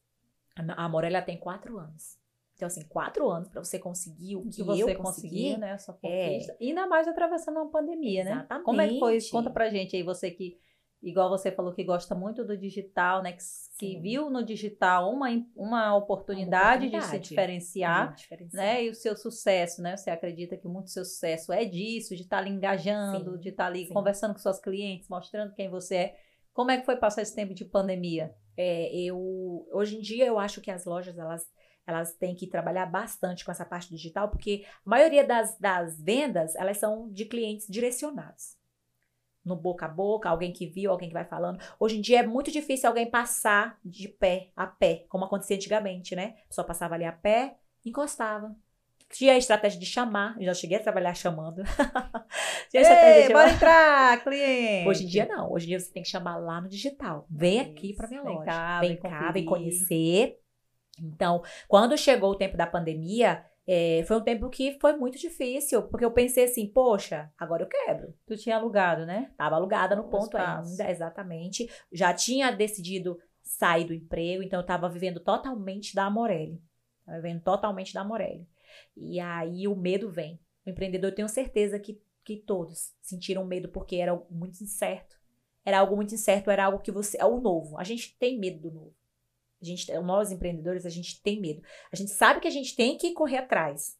A Morella tem quatro anos. Então, assim, quatro anos para você conseguir o que, que você eu consegui, né? Sua conquista. É. E ainda mais atravessando uma pandemia, Exatamente. né? Como é que foi? Conta pra gente aí, você que, igual você falou que gosta muito do digital, né? Que, que viu no digital uma, uma oportunidade, uma oportunidade. de se diferenciar, diferenciar, né? E o seu sucesso, né? Você acredita que muito seu sucesso é disso, de estar tá ali engajando, Sim. de estar tá ali Sim. conversando com suas clientes, mostrando quem você é Como é que foi passar esse tempo de pandemia? É, eu hoje em dia eu acho que as lojas elas elas têm que trabalhar bastante com essa parte digital, porque a maioria das, das vendas elas são de clientes direcionados no boca a boca, alguém que viu, alguém que vai falando. Hoje em dia é muito difícil alguém passar de pé a pé, como acontecia antigamente, né? Pessoa passava ali a pé, encostava. Tinha a estratégia de chamar, eu já cheguei a trabalhar chamando. Tinha a estratégia Ei, de bora entrar, cliente! Hoje em dia não, hoje em dia você tem que chamar lá no digital. Vem Isso. aqui para minha vem loja. Cá, vem, vem cá, vem conhecer. Então, quando chegou o tempo da pandemia, é, foi um tempo que foi muito difícil, porque eu pensei assim, poxa, agora eu quebro. Tu tinha alugado, né? Tava alugada no ponto ainda, exatamente. Já tinha decidido sair do emprego, então eu tava vivendo totalmente da Amorelli. Tava vivendo totalmente da Amorelli. E aí o medo vem. O empreendedor, eu tenho certeza que, que todos sentiram medo porque era muito incerto. Era algo muito incerto, era algo que você. É o novo. A gente tem medo do novo. A gente, nós empreendedores, a gente tem medo. A gente sabe que a gente tem que correr atrás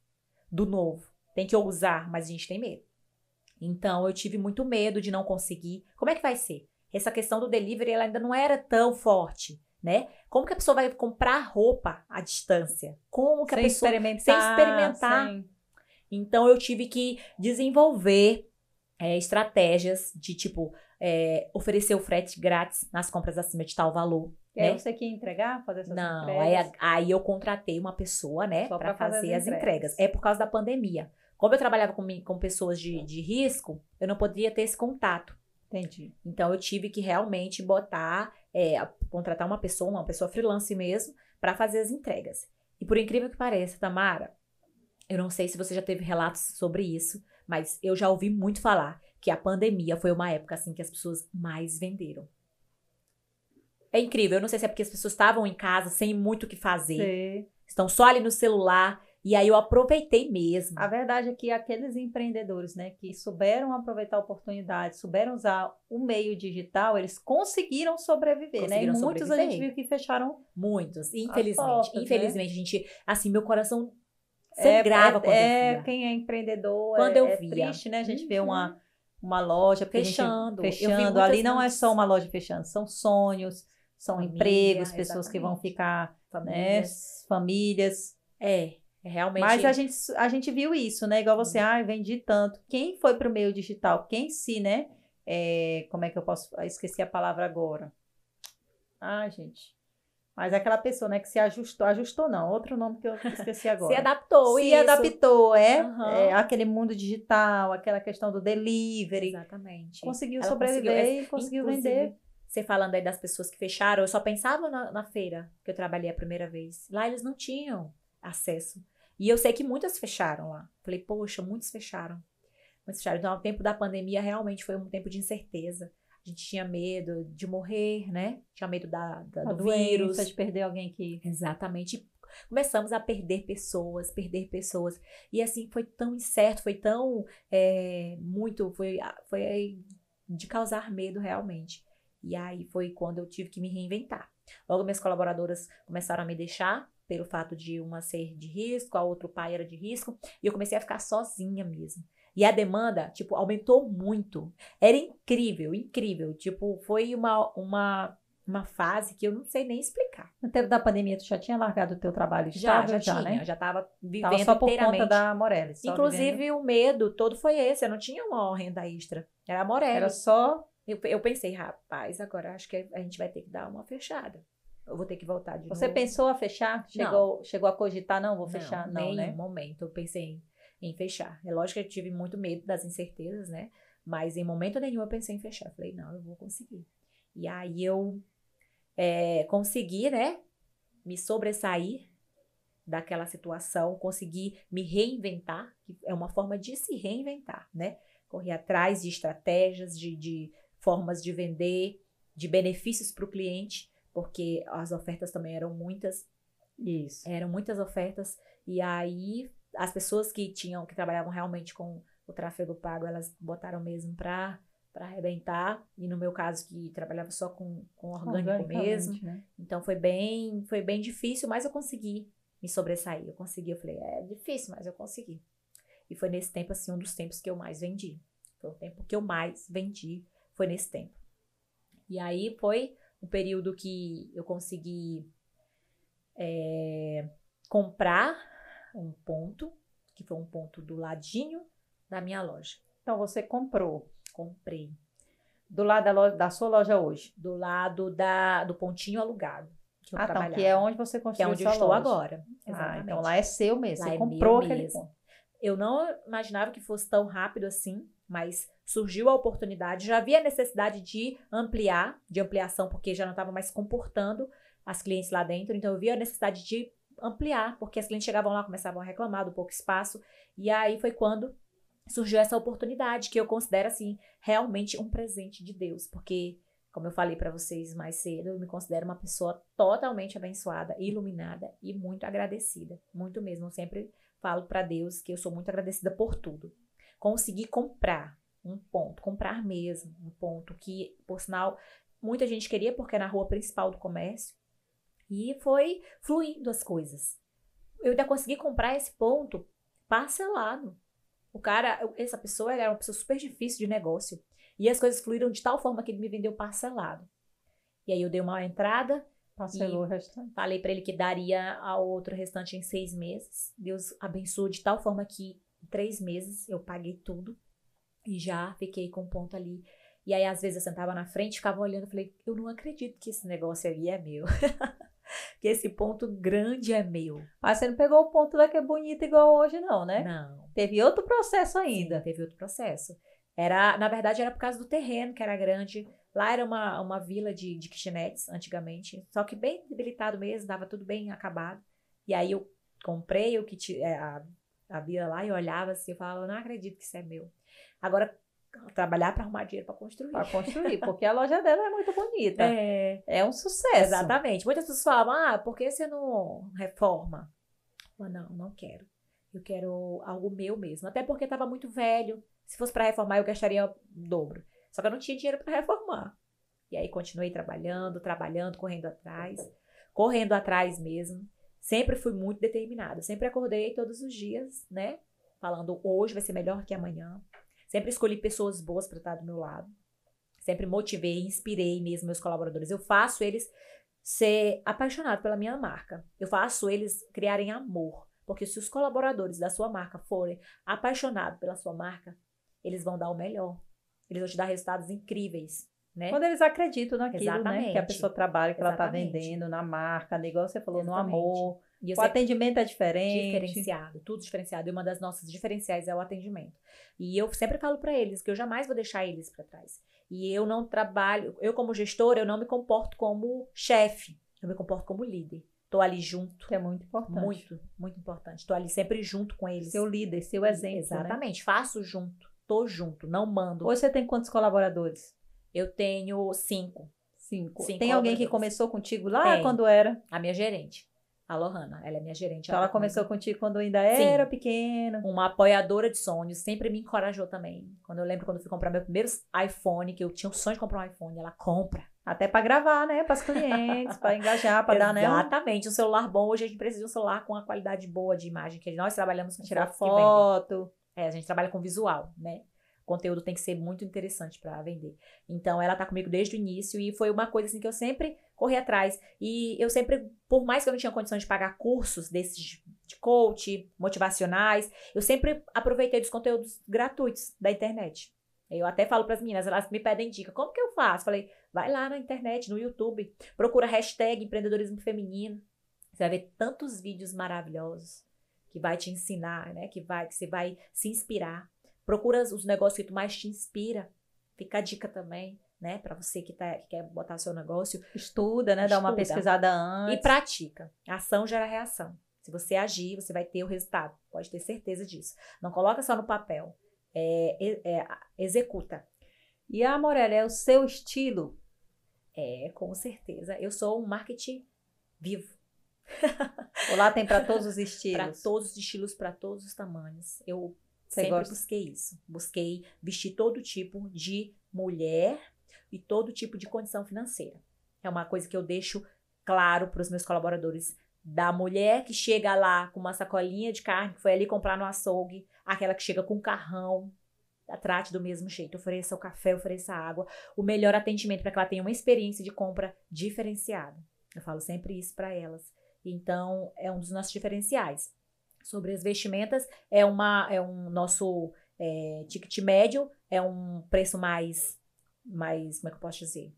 do novo, tem que ousar, mas a gente tem medo. Então eu tive muito medo de não conseguir. Como é que vai ser? Essa questão do delivery ela ainda não era tão forte, né? Como que a pessoa vai comprar roupa à distância? Como que sem a pessoa experimentar, sem experimentar? Sem... Então eu tive que desenvolver é, estratégias de tipo é, oferecer o frete grátis nas compras acima de tal valor. E né? aí você quer entregar, fazer essas Não, entregas? Aí, aí eu contratei uma pessoa, né, para fazer, fazer, as entregas. entregas. É por causa da pandemia. Como eu trabalhava com, com pessoas de, de risco, eu não poderia ter esse contato. Entendi. Então eu tive que realmente botar, é, contratar uma pessoa, uma pessoa freelance mesmo, para fazer as entregas. E por incrível que pareça, Tamara, eu não sei se você já teve relatos sobre isso, mas eu já ouvi muito falar que a pandemia foi uma época assim que as pessoas mais venderam. É incrível. Eu não sei se é porque as pessoas estavam em casa sem muito o que fazer. Sim. Estão só ali no celular. E aí eu aproveitei mesmo. A verdade é que aqueles empreendedores, né, que souberam aproveitar a oportunidade, souberam usar o meio digital, eles conseguiram sobreviver, conseguiram né? E muitos sobreviver. a gente viu que fecharam. Muitos, infelizmente. Portas, né? infelizmente, né? a gente, assim, meu coração sangrava é, é, quando é, eu via. quem é empreendedor, quando é, eu é via. triste, né? A gente uhum. vê uma, uma loja fechando, fechando. Ali não é só uma loja fechando, são sonhos, são Família, empregos, pessoas exatamente. que vão ficar, famílias. Né, famílias. É, é, realmente. Mas a gente, a gente viu isso, né? Igual você, ah, vendi tanto. Quem foi para o meio digital? Quem se, né? É, como é que eu posso. Ah, esqueci a palavra agora. Ah, gente. Mas é aquela pessoa, né, que se ajustou, ajustou não, outro nome que eu esqueci agora. se adaptou, Se isso. adaptou, é, uhum. é, aquele mundo digital, aquela questão do delivery. Exatamente. Conseguiu Ela sobreviver conseguiu, e conseguiu vender. Você falando aí das pessoas que fecharam, eu só pensava na, na feira que eu trabalhei a primeira vez. Lá eles não tinham acesso. E eu sei que muitas fecharam lá. Falei, poxa, muitos fecharam. Muitos fecharam. Então, o tempo da pandemia realmente foi um tempo de incerteza. A gente tinha medo de morrer, né? Tinha medo da, da do doença, vírus. de perder alguém que. Exatamente. Começamos a perder pessoas, perder pessoas. E assim, foi tão incerto, foi tão. É, muito. Foi, foi de causar medo realmente. E aí foi quando eu tive que me reinventar. Logo, minhas colaboradoras começaram a me deixar, pelo fato de uma ser de risco, a outra pai era de risco, e eu comecei a ficar sozinha mesmo. E a demanda, tipo, aumentou muito. Era incrível, incrível. Tipo, foi uma, uma, uma fase que eu não sei nem explicar. No tempo da pandemia, tu já tinha largado o teu trabalho Já, já, já tinha. Né? Já estava vivendo tava só por conta da Morelli. Inclusive, vivendo. o medo todo foi esse. Eu não tinha uma renda extra. Era a Morelli. Era só eu, eu pensei, rapaz, agora acho que a gente vai ter que dar uma fechada. Eu vou ter que voltar de Você novo. pensou a fechar? Chegou, chegou a cogitar, não, vou fechar? Não, nenhum né? momento eu pensei em, em fechar. É lógico que eu tive muito medo das incertezas, né? Mas em momento nenhum eu pensei em fechar. Falei, não, eu vou conseguir. E aí eu é, consegui, né? Me sobressair daquela situação, consegui me reinventar, que é uma forma de se reinventar, né? Correr atrás de estratégias, de, de formas de vender, de benefícios para o cliente, porque as ofertas também eram muitas. Isso. Eram muitas ofertas. E aí, as pessoas que tinham, que trabalhavam realmente com o tráfego pago, elas botaram mesmo para para arrebentar. E no meu caso, que trabalhava só com, com orgânico mesmo. Né? Então foi bem, foi bem difícil, mas eu consegui me sobressair. Eu consegui, eu falei, é difícil, mas eu consegui. E foi nesse tempo, assim, um dos tempos que eu mais vendi. Foi o tempo que eu mais vendi foi nesse tempo. E aí foi um período que eu consegui é, comprar um ponto, que foi um ponto do ladinho da minha loja. Então você comprou. Comprei. Do lado da, loja, da sua loja hoje? Do lado da, do pontinho alugado. Que eu ah, então, que é onde você construiu Que é onde eu estou loja. agora. Exatamente. Ah, então lá é seu mesmo. Lá você é comprou aquele mesmo. ponto. Eu não imaginava que fosse tão rápido assim, mas surgiu a oportunidade, já havia necessidade de ampliar, de ampliação, porque já não estava mais comportando as clientes lá dentro, então eu vi a necessidade de ampliar, porque as clientes chegavam lá, começavam a reclamar do pouco espaço, e aí foi quando surgiu essa oportunidade, que eu considero, assim, realmente um presente de Deus, porque, como eu falei para vocês mais cedo, eu me considero uma pessoa totalmente abençoada, iluminada e muito agradecida, muito mesmo, eu sempre falo para Deus que eu sou muito agradecida por tudo. Consegui comprar um ponto, comprar mesmo um ponto que, por sinal, muita gente queria porque é na rua principal do comércio. E foi fluindo as coisas. Eu ainda consegui comprar esse ponto parcelado. O cara, essa pessoa era uma pessoa super difícil de negócio. E as coisas fluíram de tal forma que ele me vendeu parcelado. E aí eu dei uma entrada. Parcelou o restante. Falei para ele que daria ao outro restante em seis meses. Deus abençoou de tal forma que em três meses eu paguei tudo. E já fiquei com um ponto ali. E aí, às vezes, eu sentava na frente, ficava olhando, falei, eu não acredito que esse negócio ali é meu. que esse ponto grande é meu. Mas você não pegou o ponto da que é bonita igual hoje, não, né? Não. Teve outro processo ainda. Sim, teve outro processo. Era, na verdade, era por causa do terreno, que era grande. Lá era uma, uma vila de, de kitnetes, antigamente. Só que bem debilitado mesmo, dava tudo bem acabado. E aí eu comprei o kit, é, a, a vila lá e olhava assim, eu falava, não acredito que isso é meu. Agora, trabalhar para arrumar dinheiro para construir. Para construir, porque a loja dela é muito bonita. É, é um sucesso. Exatamente. Muitas pessoas falam, ah, por que você não reforma? Eu, não, não quero. Eu quero algo meu mesmo. Até porque estava muito velho. Se fosse para reformar, eu gastaria o dobro. Só que eu não tinha dinheiro para reformar. E aí continuei trabalhando, trabalhando, correndo atrás. Correndo atrás mesmo. Sempre fui muito determinada. Sempre acordei todos os dias, né? Falando, hoje vai ser melhor que amanhã. Sempre escolhi pessoas boas para estar do meu lado. Sempre motivei, inspirei mesmo meus colaboradores. Eu faço eles ser apaixonados pela minha marca. Eu faço eles criarem amor. Porque se os colaboradores da sua marca forem apaixonados pela sua marca, eles vão dar o melhor. Eles vão te dar resultados incríveis. Né? Quando eles acreditam naquilo, Exatamente. né? Que a pessoa trabalha, que Exatamente. ela está vendendo na marca, negócio você falou, Exatamente. no amor. O atendimento é diferente. Diferenciado, tudo diferenciado. E uma das nossas diferenciais é o atendimento. E eu sempre falo para eles que eu jamais vou deixar eles para trás. E eu não trabalho, eu como gestora, eu não me comporto como chefe, eu me comporto como líder. Tô ali junto. Que é muito importante. Muito, muito importante. Tô ali sempre junto com eles. Seu líder, seu exemplo. Né? Exatamente. Né? Faço junto. Tô junto, não mando. Hoje você tem quantos colaboradores? Eu tenho cinco. Cinco. cinco tem alguém que começou contigo lá tem. quando era? A minha gerente. A Lohana, ela é minha gerente. Então ela começou contigo quando ainda era Sim. pequena. Uma apoiadora de sonhos, sempre me encorajou também. Quando eu lembro quando eu fui comprar meu primeiro iPhone, que eu tinha o sonho de comprar um iPhone, ela compra. Até para gravar, né? Para os clientes, para engajar, para dar, né? Exatamente. Um celular bom. Hoje a gente precisa de um celular com uma qualidade boa de imagem, que nós trabalhamos com tirar foto. É, a gente trabalha com visual, né? Conteúdo tem que ser muito interessante para vender. Então, ela tá comigo desde o início e foi uma coisa assim que eu sempre corri atrás. E eu sempre, por mais que eu não tinha condições de pagar cursos desses de coach, motivacionais, eu sempre aproveitei dos conteúdos gratuitos da internet. Eu até falo para as meninas, elas me pedem dica. Como que eu faço? Falei, vai lá na internet, no YouTube, procura hashtag empreendedorismo feminino. Você vai ver tantos vídeos maravilhosos que vai te ensinar, né? Que vai, que você vai se inspirar. Procura os negócios que tu mais te inspira. Fica a dica também, né? Para você que, tá, que quer botar seu negócio. Estuda, né? Estuda. Dá uma pesquisada antes. E pratica. Ação gera reação. Se você agir, você vai ter o resultado. Pode ter certeza disso. Não coloca só no papel. É, é, executa. E a Morelli, é o seu estilo? É, com certeza. Eu sou um marketing vivo. Lá tem para todos os estilos. Para todos os estilos, para todos os tamanhos. Eu você Sempre gosta? busquei isso. Busquei vestir todo tipo de mulher e todo tipo de condição financeira. É uma coisa que eu deixo claro para os meus colaboradores. Da mulher que chega lá com uma sacolinha de carne, que foi ali comprar no açougue, aquela que chega com um carrão, trate do mesmo jeito, ofereça o café, ofereça a água, o melhor atendimento para que ela tenha uma experiência de compra diferenciada. Eu falo sempre isso para elas. Então, é um dos nossos diferenciais. Sobre as vestimentas, é, uma, é um nosso é, ticket médio, é um preço mais, mais, como é que eu posso dizer?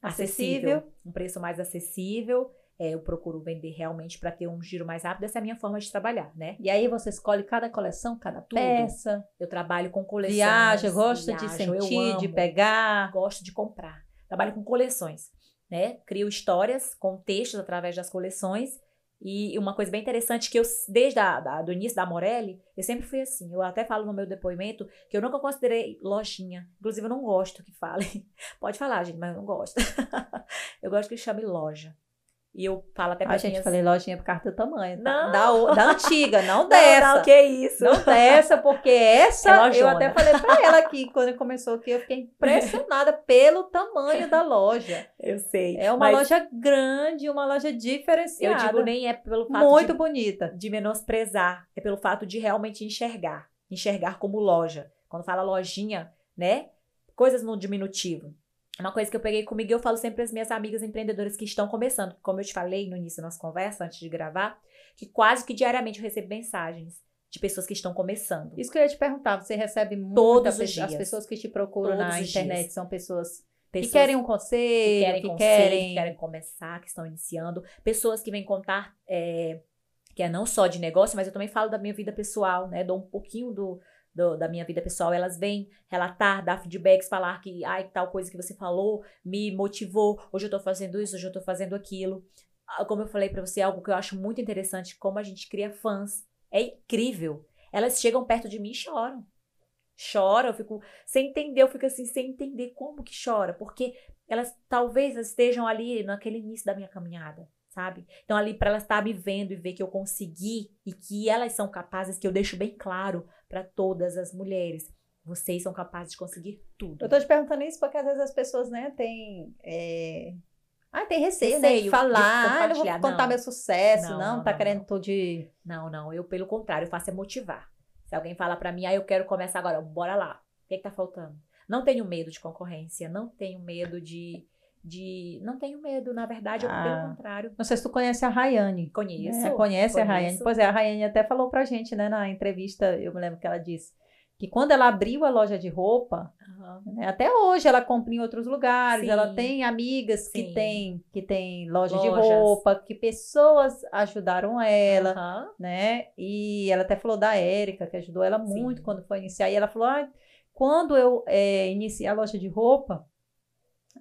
Acessível. acessível um preço mais acessível. É, eu procuro vender realmente para ter um giro mais rápido. Essa é a minha forma de trabalhar, né? E aí você escolhe cada coleção, cada Tudo. peça. Eu trabalho com coleções. Viaja, gosta de sentir, de pegar. Gosto de comprar. Trabalho com coleções, né? Crio histórias, contextos através das coleções. E uma coisa bem interessante que eu, desde a, da, do início da Morelli, eu sempre fui assim. Eu até falo no meu depoimento que eu nunca considerei lojinha. Inclusive, eu não gosto que fale. Pode falar, gente, mas eu não gosto. eu gosto que chame loja. E eu falo até pra A gente falei lojinha por causa do tamanho. Tá? Não. Da, da antiga, não dessa. Não, não, que isso. Não dessa, porque essa É eu até falei pra ela aqui, quando começou aqui, eu fiquei impressionada pelo tamanho da loja. Eu sei. É uma loja grande, uma loja Eu diferenciada. digo nem é pelo fato muito de, bonita. de menosprezar, é pelo fato de realmente enxergar. Enxergar como loja. Quando fala lojinha, né? Coisas no diminutivo. Uma coisa que eu peguei comigo eu falo sempre para as minhas amigas empreendedoras que estão começando. Como eu te falei no início da nossa conversa, antes de gravar, que quase que diariamente eu recebo mensagens de pessoas que estão começando. Isso que eu ia te perguntar, você recebe dias. As pessoas que te procuram Todos na internet dias. são pessoas, Pessoas que querem um que conselho, querem que conselho, querem... que querem começar, que estão iniciando. Pessoas que vêm contar, é, que é não só de negócio, mas eu também falo da minha vida pessoal, né? Dou um pouquinho do, do- da minha vida pessoal. Elas vêm relatar, dar feedbacks, falar que, ai, tal coisa que você falou me motivou. Hoje eu tô fazendo isso, hoje eu tô fazendo aquilo. Ah, Como eu falei pra você, algo que eu acho muito interessante, como a gente cria fãs. É incrível. Elas chegam perto de mim e choram. Choram, eu fico sem entender, eu fico assim, sem entender como que chora, porque elas talvez estejam ali naquele início da minha caminhada, sabe? Então ali para elas estar me vendo e ver que eu consegui e que elas são capazes, que eu deixo bem claro para todas as mulheres, vocês são capazes de conseguir tudo. Eu tô te perguntando isso porque às vezes as pessoas, né, têm... é, Ah, tem receio, né, Receio de de falar, ah, eu vou contar Não. meu sucesso, Não, não, não, tá não, querendo tudo de... Não, não, eu pelo contrário, eu faço é motivar. Se alguém fala para mim, ah, eu quero começar agora, bora lá. O que, que tá faltando? Não tenho medo de concorrência, não tenho medo de. De não tenho medo, na verdade, eu, Ah. pelo contrário. Não sei se tu conhece a Rayane. Conheço. né? Conhece a conheço. Rayane? Pois é, a Rayane até falou pra gente, né, na entrevista, eu me lembro que ela disse que quando ela abriu a loja de roupa, Aham. né, até hoje ela compra em outros lugares, Sim. ela tem amigas que Sim. tem que tem loja de Lojas. roupa, que pessoas ajudaram ela, Aham. né? E ela até falou da Érica, que ajudou ela Sim. muito quando foi iniciar. E ela falou: ah, quando eu eh, iniciei a loja de roupa,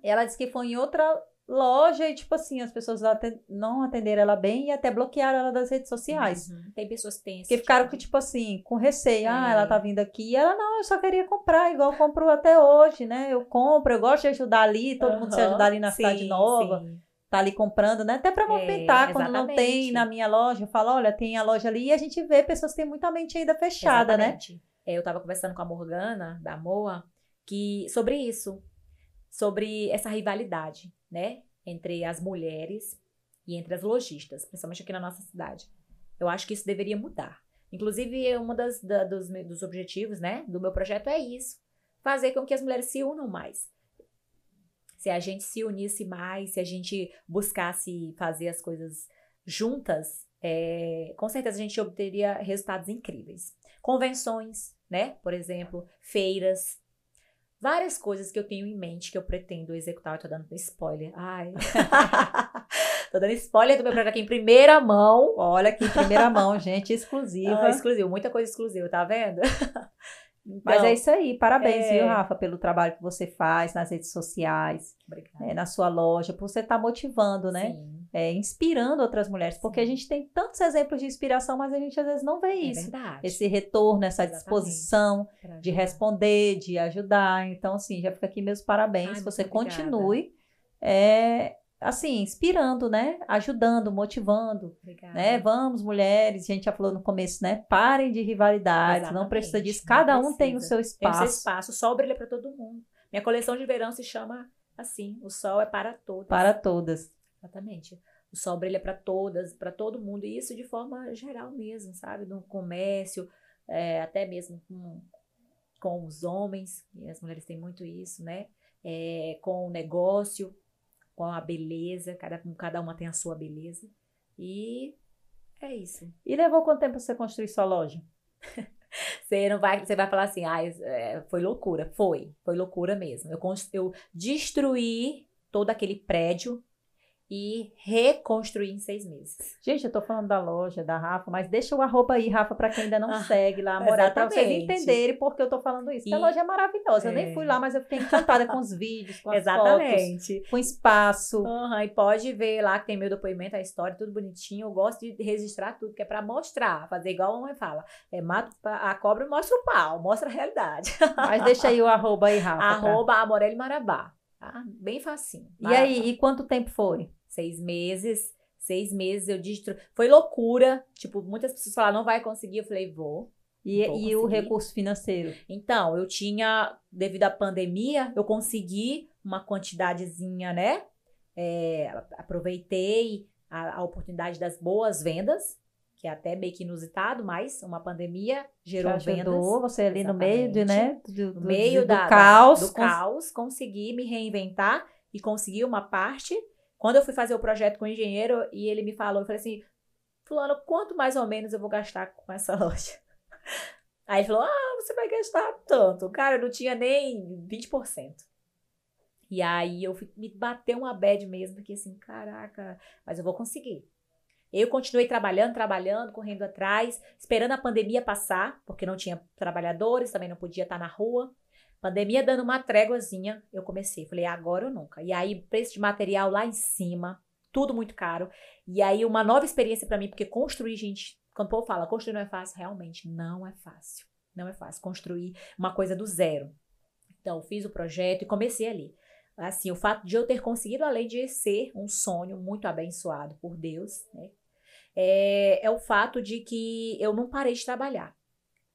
ela disse que foi em outra loja e, tipo assim, as pessoas não atenderam ela bem e até bloquearam ela das redes sociais. Uhum. Tem pessoas que têm esse Porque ficaram, tipo com, de- tipo assim, com receio. Ah, É. ela tá vindo aqui. E ela, não, eu só queria comprar, igual eu compro até hoje, né? Eu compro, eu gosto de ajudar ali, todo mundo se ajudar ali na cidade Sim, nova sim. tá ali comprando, né? Até para movimentar, quando não tem na minha loja, eu falo, olha, tem a loja ali e a gente vê pessoas que têm muita mente ainda fechada, né? Exatamente. É, eu tava conversando com a Morgana, da Moa, que, sobre isso. Sobre essa rivalidade, né? Entre as mulheres e entre as lojistas, principalmente aqui na nossa cidade. Eu acho que isso deveria mudar. Inclusive, uma das, da- dos, dos objetivos, né? Do meu projeto é isso. Fazer com que as mulheres se unam mais. Se a gente se unisse mais, se a gente buscasse fazer as coisas juntas, é, com certeza a gente obteria resultados incríveis convenções, né? Por exemplo, feiras. Várias coisas que eu tenho em mente que eu pretendo executar. Eu tô dando spoiler. Ai. tô dando spoiler do meu projeto aqui em primeira mão. Olha aqui, em primeira mão, gente, exclusiva. Ah, exclusivo, muita coisa exclusiva, tá vendo? Mas Então, é isso aí, parabéns, é. viu, Rafa, pelo trabalho que você faz nas redes sociais, né, na sua loja, por você estar motivando, né? Sim, É, inspirando outras mulheres, porque a gente tem tantos exemplos de inspiração, mas a gente às vezes não vê é isso. verdade. Esse retorno, essa Exatamente. disposição de responder, de ajudar. Então, assim, já fica aqui meus parabéns. Ai, você obrigada. continue, é, assim, inspirando, né? Ajudando, motivando, Obrigada. né? Vamos, mulheres, a gente já falou no começo, né? Parem de rivalidades, não precisa disso. Cada um tem o precisa. seu Tem o seu espaço espaço, o sol brilha para todo mundo. Minha coleção de verão se chama assim, o sol é para todos. para todas. Exatamente. O sol brilha para todas, para todo mundo, e isso de forma geral mesmo, sabe? No comércio, é, até mesmo com, com os homens, e as mulheres têm muito isso, né? É, com o negócio, com a beleza, cada, cada uma tem a sua beleza. E é isso. E levou quanto tempo você construir sua loja? Você não vai, você vai falar assim, ah, foi loucura. Foi, foi loucura mesmo. Eu, eu destruí todo aquele prédio e reconstruir em seis meses. Gente, eu tô falando da loja, da Rafa, mas deixa o arroba aí, Rafa, para quem ainda não ah, segue lá, morar, para vocês entenderem por que eu tô falando isso. E, a loja é maravilhosa. É. Eu nem fui lá, mas eu fiquei encantada com os vídeos, com as Exatamente. fotos, com espaço. Uhum, e pode ver lá que tem meu depoimento, a história, tudo bonitinho. Eu gosto de registrar tudo, que é para mostrar, fazer igual a mãe fala. É, mata a cobra e mostra o pau, mostra a realidade. Mas deixa aí o arroba aí, Rafa. Arroba pra... Amorelli Marabá. Tá? Bem facinho. E aí, e quanto tempo foi? seis meses. Seis meses eu destru... Foi loucura. Tipo, muitas pessoas falaram, não vai conseguir. Eu falei, vou. E, e o recurso financeiro? Então, eu tinha, devido à pandemia, eu consegui uma quantidadezinha, né? É, aproveitei a, a, oportunidade das boas vendas, que é até meio que inusitado, mas uma pandemia gerou ajudou, vendas. Você ali no meio de, né? Do, no meio do, da, caos. do caos, consegui me reinventar e conseguir uma parte quando eu fui fazer o projeto com o engenheiro e ele me falou, eu falei assim, fulano, quanto mais ou menos eu vou gastar com essa loja? Aí ele falou, ah, você vai gastar tanto. Cara, eu não tinha nem 20%. E aí eu fui, me bateu uma bad mesmo, porque assim, caraca, mas eu vou conseguir. Eu continuei trabalhando, trabalhando, correndo atrás, esperando a pandemia passar, porque não tinha trabalhadores, também não podia estar na rua. Pandemia dando uma tréguazinha, eu comecei. Falei, agora ou nunca. E aí, preço de material lá em cima, tudo muito caro. E aí, uma nova experiência para mim, porque construir, gente, quando o povo fala, construir não é fácil, realmente não é fácil. Não é fácil construir uma coisa do zero. Então, fiz o projeto e comecei ali. Assim, o fato de eu ter conseguido, além de ser um sonho muito abençoado por Deus, né? É, é o fato de que eu não parei de trabalhar.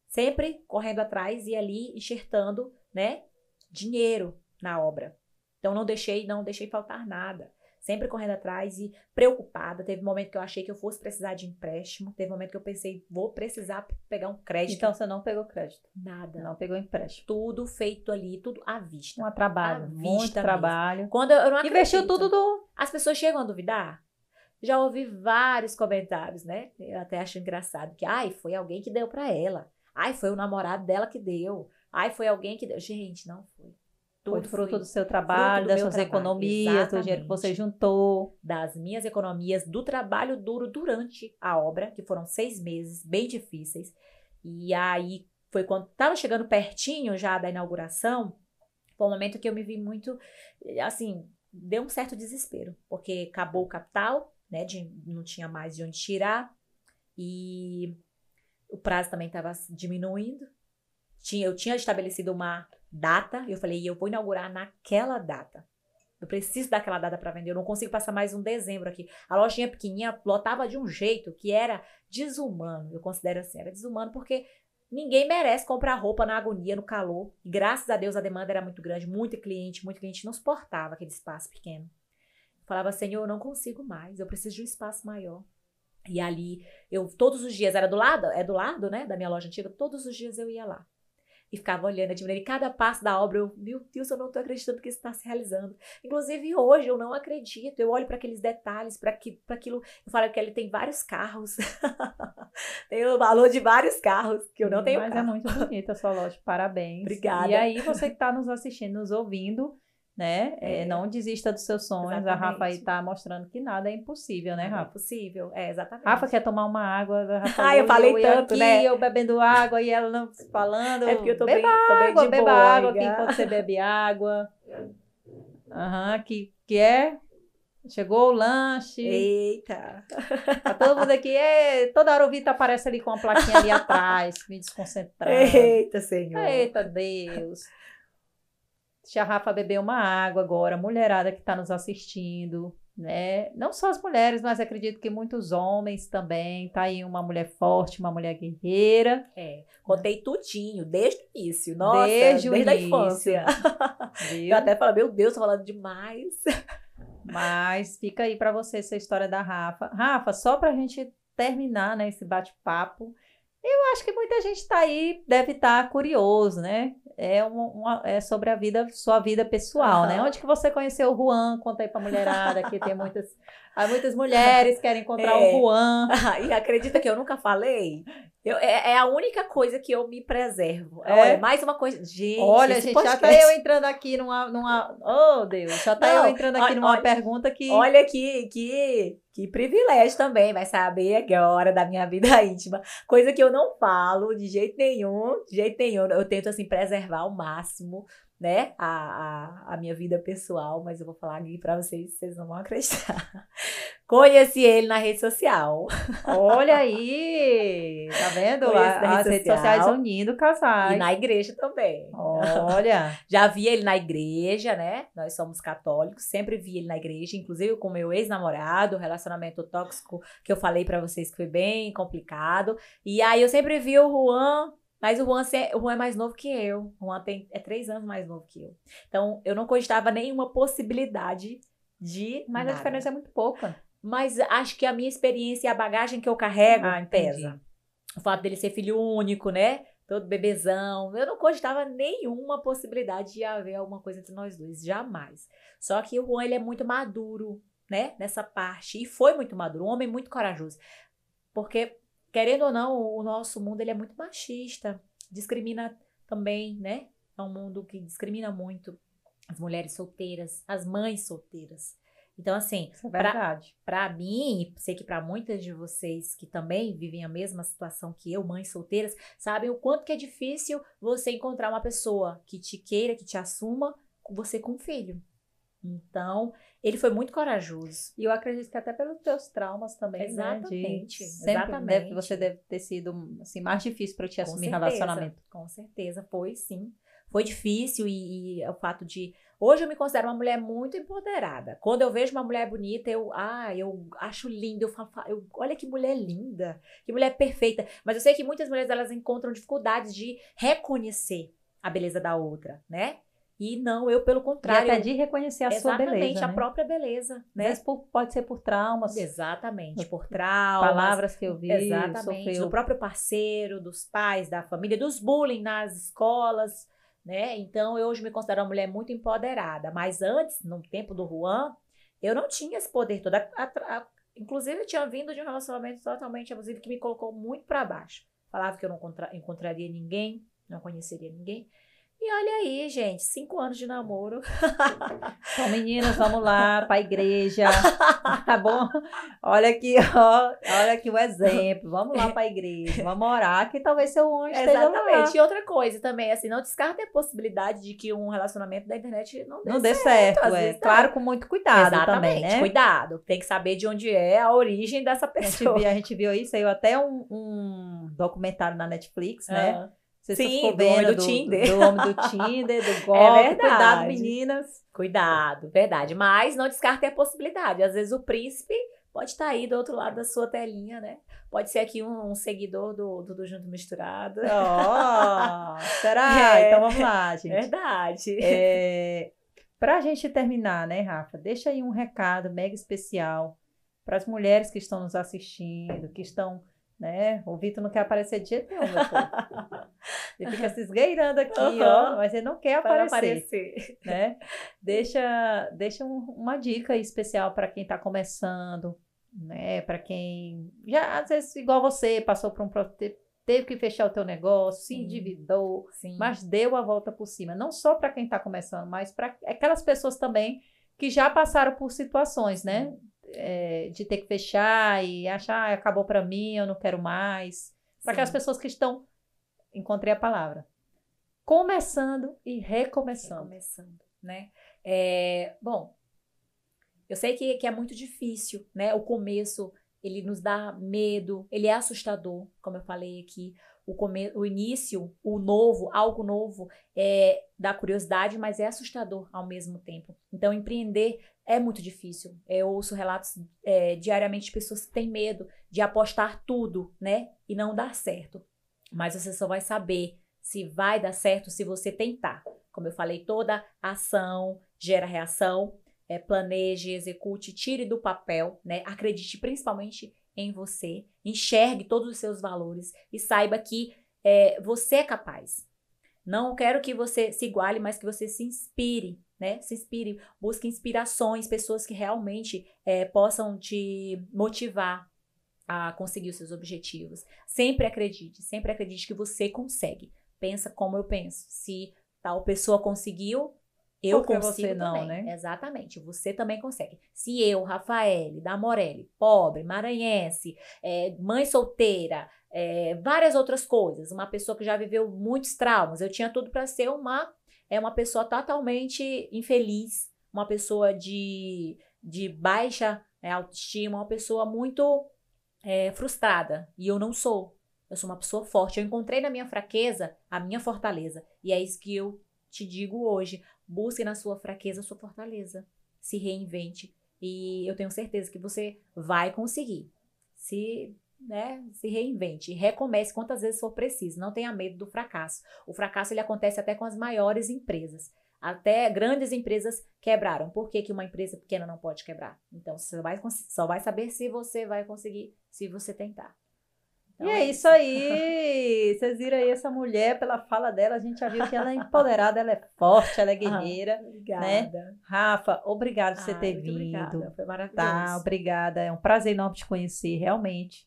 Sempre correndo atrás e ali enxertando né, dinheiro na obra. Então não deixei, não deixei faltar nada. Sempre correndo atrás e preocupada. Teve um momento que eu achei que eu fosse precisar de empréstimo. Teve um momento que eu pensei, vou precisar pegar um crédito. Então você não pegou crédito? Nada. Não pegou empréstimo. Tudo feito ali, tudo à vista. Um trabalho, à muito vista trabalho. Mesmo. Quando eu, não Investiu tudo do. As pessoas chegam a duvidar. Já ouvi vários comentários, né? Eu até acho engraçado que, ai, foi alguém que deu para ela. Ai, foi o namorado dela que deu. Ai, foi alguém que deu. Gente, não foi. Tudo foi fruto do seu trabalho, das suas trabalho. economias, Exatamente. do dinheiro que você juntou. Das minhas economias, do trabalho duro durante a obra, que foram seis meses bem difíceis. E aí foi quando estava chegando pertinho já da inauguração, foi um momento que eu me vi muito, assim, deu um certo desespero, porque acabou o capital, né, de, não tinha mais de onde tirar, e o prazo também estava diminuindo, tinha, eu tinha estabelecido uma data, eu falei, eu vou inaugurar naquela data. Eu preciso daquela data para vender, eu não consigo passar mais um dezembro aqui. A lojinha pequenininha lotava de um jeito que era desumano, eu considero assim, era desumano porque ninguém merece comprar roupa na agonia, no calor. E graças a Deus a demanda era muito grande, muito cliente, muito cliente não suportava aquele espaço pequeno. Falava, Senhor, eu não consigo mais, eu preciso de um espaço maior. E ali, eu todos os dias, era do lado, é do lado, né, da minha loja antiga, todos os dias eu ia lá e ficava olhando, admirando. E cada passo da obra, eu, meu Deus, eu não estou acreditando que isso está se realizando. Inclusive hoje eu não acredito. Eu olho para aqueles detalhes, para aquilo. Eu falo que ele tem vários carros. tem o valor de vários carros, que eu não tenho Mas é carro. é muito bonita a sua loja. Parabéns. Obrigada. E aí, você que está nos assistindo, nos ouvindo né? É, não desista dos seus sonhos. Exatamente. A Rafa aí tá mostrando que nada é impossível, né, Rafa? É possível, é, exatamente. Rafa quer tomar uma água. Rafa, ah, eu falei eu tanto, aqui, né? Eu bebendo água e ela não falando. É porque eu tô beba bem, tô bem água, de beba boa, água aqui enquanto você bebe água. Aham, uhum, que, que é... Chegou o lanche. Eita! Tá todo mundo aqui. É, toda hora o Vitor aparece ali com uma plaquinha ali atrás, me desconcentrando. Eita, Senhor! Eita, Deus! Deixa a Rafa beber uma água agora, mulherada que está nos assistindo, né? Não só as mulheres, mas acredito que muitos homens também. Tá aí uma mulher forte, uma mulher guerreira. É, contei tudinho, desde o início. Nossa, desde, desde a infância. Eu até falo, meu Deus, tô falando demais. Mas fica aí para você essa história da Rafa. Rafa, só para a gente terminar né, esse bate-papo, Eu acho que muita gente está aí, deve estar tá curioso, né? É, uma, uma, é sobre a vida, sua vida pessoal, uhum. né? Onde que você conheceu o Juan? Conta aí pra mulherada, que tem muitas, há muitas mulheres que querem encontrar é. o Juan. e acredita que eu nunca falei? Eu, é, é, a única coisa que eu me preservo. É? Olha, mais uma coisa. Gente, olha, gente, podcast... já tá eu entrando aqui numa. numa oh, Deus, já tá Não, eu entrando aqui olha, numa olha, pergunta que. Olha que, que, que privilégio também, vai saber agora da minha vida íntima. Coisa que eu não falo de jeito nenhum, de jeito nenhum. Eu tento, assim, preservar ao máximo né, a, a, a, minha vida pessoal, mas eu vou falar aqui para vocês, vocês não vão acreditar. Conheci ele na rede social. Olha aí, tá vendo? A, as redes sociais unindo casais. E na igreja também. Olha. Já vi ele na igreja, né? Nós somos católicos, sempre vi ele na igreja, inclusive com meu ex-namorado, relacionamento tóxico que eu falei para vocês que foi bem complicado. E aí eu sempre vi o Juan mas o Juan, o Juan é mais novo que eu. O Juan tem, é três anos mais novo que eu. Então, eu não cogitava nenhuma possibilidade de. Mas nada. a diferença é muito pouca. Mas acho que a minha experiência e a bagagem que eu carrego ah, pesa. O fato dele ser filho único, né? Todo bebezão. Eu não cogitava nenhuma possibilidade de haver alguma coisa entre nós dois. Jamais. Só que o Juan, ele é muito maduro, né? Nessa parte. E foi muito maduro. Um homem muito corajoso. Porque querendo ou não, o nosso mundo ele é muito machista, discrimina também, né? É um mundo que discrimina muito as mulheres solteiras, as mães solteiras. Então, assim, é verdade. Para mim, sei que para muitas de vocês que também vivem a mesma situação que eu, mães solteiras, sabem o quanto que é difícil você encontrar uma pessoa que te queira, que te assuma, você com filho. Então, ele foi muito corajoso. E eu acredito que até pelos teus traumas também, Exatamente. Né? De, exatamente. Deve, você deve ter sido assim, mais difícil para te assumir certeza, relacionamento. Com certeza, foi sim. Foi difícil e, e, o fato de hoje eu me considero uma mulher muito empoderada. Quando eu vejo uma mulher bonita, eu, ah, eu acho linda, eu falo, eu, olha que mulher linda, que mulher perfeita. Mas eu sei que muitas mulheres elas encontram dificuldades de reconhecer a beleza da outra, né? E não, eu pelo contrário. E até de reconhecer a sua beleza. Exatamente, a né? própria beleza. Né? Por, pode ser por traumas. Exatamente, por traumas. Palavras que eu vi. Exatamente. Sofreu. Do próprio parceiro, dos pais, da família, dos bullying nas escolas. Né? Então, eu hoje me considero uma mulher muito empoderada. Mas antes, no tempo do Juan, eu não tinha esse poder todo. A, a, a, inclusive, eu tinha vindo de um relacionamento totalmente abusivo que me colocou muito para baixo. Falava que eu não encontraria ninguém, não conheceria ninguém. E olha aí, gente, cinco anos de namoro. Então, meninas, vamos lá para a igreja, tá bom? Olha aqui, ó, olha aqui o exemplo. Vamos lá para a igreja, vamos orar, que talvez seu anjo Exatamente. E outra coisa também, assim, não descarta a possibilidade de que um relacionamento da internet não dê não certo. Dê certo é. Tá. Claro, com muito cuidado Exatamente, também, né? cuidado. Tem que saber de onde é a origem dessa pessoa. A gente viu, a gente viu isso, saiu até um, um documentário na Netflix, né? Uhum você Sim, ficou vendo do, do, Tinder. Do, homem do Tinder, do é golpe. É verdade. Cuidado, meninas. Cuidado, verdade. Mas não descarte a possibilidade. Às vezes o príncipe pode estar tá aí do outro lado da sua telinha, né? Pode ser aqui um, um seguidor do, do, do, Junto Misturado. Oh, será? É, então vamos lá, gente. Verdade. É, para a gente terminar, né, Rafa? Deixa aí um recado mega especial para as mulheres que estão nos assistindo, que estão né? O Vitor não quer aparecer de jeito nenhum, meu povo. Ele fica se esgueirando aqui, uhum. ó, mas ele não quer aparecer, aparecer. né? Deixa, deixa um, uma dica especial para quem está começando, né? Para quem já às vezes igual você passou por um teve que fechar o teu negócio, se endividou, Sim. mas deu a volta por cima. Não só para quem está começando, mas para aquelas pessoas também que já passaram por situações, né? É, de ter que fechar e achar, ah, acabou para mim, eu não quero mais. Para aquelas pessoas que estão, encontrei a palavra, começando e recomeçando. Recomeçando, né? É, bom, eu sei que, que é muito difícil, né? O começo, ele nos dá medo, ele é assustador, como eu falei aqui. O, come, o início, o novo, algo novo, é, dá curiosidade, mas é assustador ao mesmo tempo. Então, empreender é muito difícil. Eu ouço relatos é, diariamente de pessoas que têm medo de apostar tudo, né? E não dar certo. Mas você só vai saber se vai dar certo se você tentar. Como eu falei, toda ação gera reação. É, planeje, execute, tire do papel, né? Acredite principalmente em você, enxergue todos os seus valores e saiba que é, você é capaz. Não quero que você se iguale, mas que você se inspire, né? Se inspire, busque inspirações, pessoas que realmente é, possam te motivar a conseguir os seus objetivos. Sempre acredite, sempre acredite que você consegue. Pensa como eu penso. Se tal pessoa conseguiu, eu Porque consigo você não, também. né? Exatamente, você também consegue. Se eu, Rafael, da Morelli, pobre, maranhense, é, mãe solteira, é, várias outras coisas, uma pessoa que já viveu muitos traumas, eu tinha tudo para ser uma é uma pessoa totalmente infeliz, uma pessoa de, de baixa é, autoestima, uma pessoa muito é, frustrada. E eu não sou. Eu sou uma pessoa forte. Eu encontrei na minha fraqueza a minha fortaleza. E é isso que eu te digo hoje. Busque na sua fraqueza sua fortaleza. Se reinvente. E eu tenho certeza que você vai conseguir. Se, né, se reinvente. Recomece quantas vezes for preciso. Não tenha medo do fracasso. O fracasso ele acontece até com as maiores empresas. Até grandes empresas quebraram. Por que, que uma empresa pequena não pode quebrar? Então, você vai, só vai saber se você vai conseguir, se você tentar. Então, e é isso aí! Vocês viram aí essa mulher, pela fala dela, a gente já viu que ela é empoderada, ela é forte, ela é guerreira. Obrigada. Rafa, obrigado por você Ai, ter vindo. Obrigada. Foi maravilhoso. Tá, obrigada. É um prazer enorme te conhecer, realmente.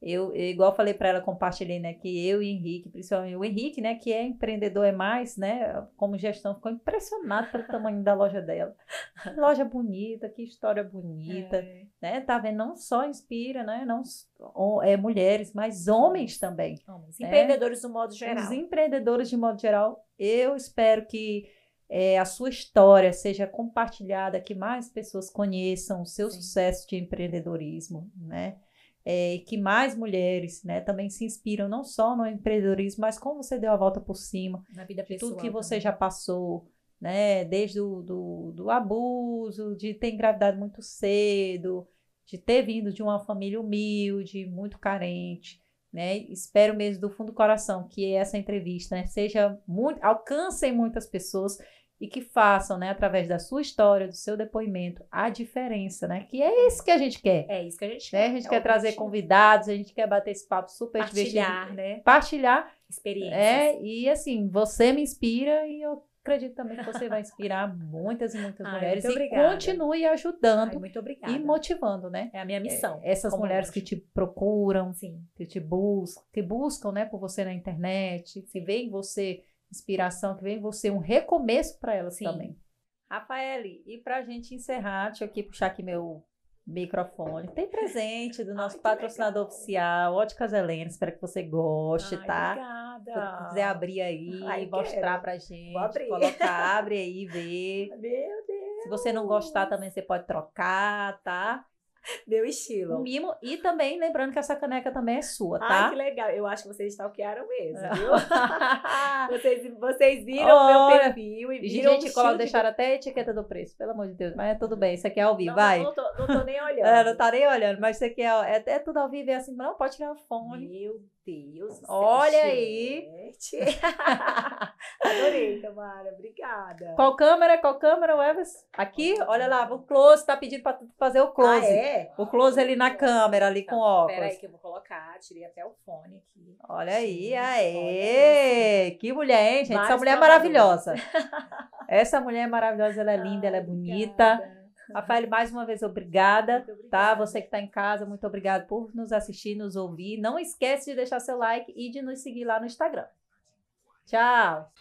Eu, igual falei para ela, compartilhei, né, que eu e o Henrique, principalmente o Henrique, né, que é empreendedor é mais, né, como gestão, ficou impressionado pelo tamanho da loja dela. Loja bonita, que história bonita, É. né, tá vendo? Não só inspira, né, não é, mulheres, mas homens também. Homens, É. Empreendedores do modo geral. Os empreendedores, de modo geral, eu espero que é, a sua história seja compartilhada, que mais pessoas conheçam o seu Sim. sucesso de empreendedorismo, né? É, e que mais mulheres, né, também se inspiram não só no empreendedorismo, mas como você deu a volta por cima, Na vida de pessoal. tudo que você também. já passou, né? Desde o do, do abuso, de ter engravidado muito cedo, de ter vindo de uma família humilde, muito carente, né? Espero mesmo do fundo do coração que essa entrevista né, seja muito, alcancem muitas pessoas e que façam, né, através da sua história, do seu depoimento, a diferença, né? Que é isso que a gente quer. É isso que a gente Né? A quer. gente é quer trazer objetivo. convidados, a gente quer bater esse papo super Partilhar, divertido. né? Partilhar Experiências. é, e assim, você me inspira e eu acredito também que você vai inspirar muitas e muitas Ai, mulheres e obrigada. continue Ai, ajudando muito obrigada. e motivando, né? É a minha missão. É, Essas como mulheres que te procuram, Sim. que te buscam, que buscam, né, por você na internet, que vê em você inspiração, que vê em você um recomeço para elas Sim. também. Rafael, e pra gente encerrar, deixa eu aqui puxar aqui meu microfone. Tem presente do nosso que patrocinador legal. oficial, Óticas Helena, espero que você goste, Ai, tá? Obrigada. Se você quiser abrir aí, Ai, mostrar pra gente, Vou abrir. colocar, abre aí, vê. Meu Deus. Se você não gostar também, você pode trocar, tá? Meu Um estilo. mimo. E também, lembrando que essa caneca também é sua, Ai, tá? que legal. Eu acho que vocês stalkearam mesmo, viu? Ah, vocês, vocês viram o meu perfil e viram gente, o colo- de- deixaram até a etiqueta do preço, pelo amor de Deus. Mas é tudo bem, isso aqui é ao vivo, Não, vai. Não, tô, não tô nem olhando. É, não tá nem olhando, mas isso aqui é, é, é tudo ao vivo, é assim, não pode tirar o fone. Meu Deus Olha aí. Adorei, Tamara. Obrigada. Qual câmera? Qual câmera, Evers? Aqui, olha lá, o close, tá pedindo pra tu fazer o close. Ah, é? O close ali na câmera, ali com óculos. Peraí que eu vou colocar. Tirei até o fone aqui. Olha aí, aê! Que mulher, hein, gente? Essa mulher é maravilhosa. Essa mulher é maravilhosa, ela é linda, ela é bonita. obrigada. Rafael, mais uma vez, obrigada. Tá? obrigada. Você que está em casa, muito obrigado por nos assistir, nos ouvir. Não esquece de deixar seu like e de nos seguir lá no Instagram. Tchau!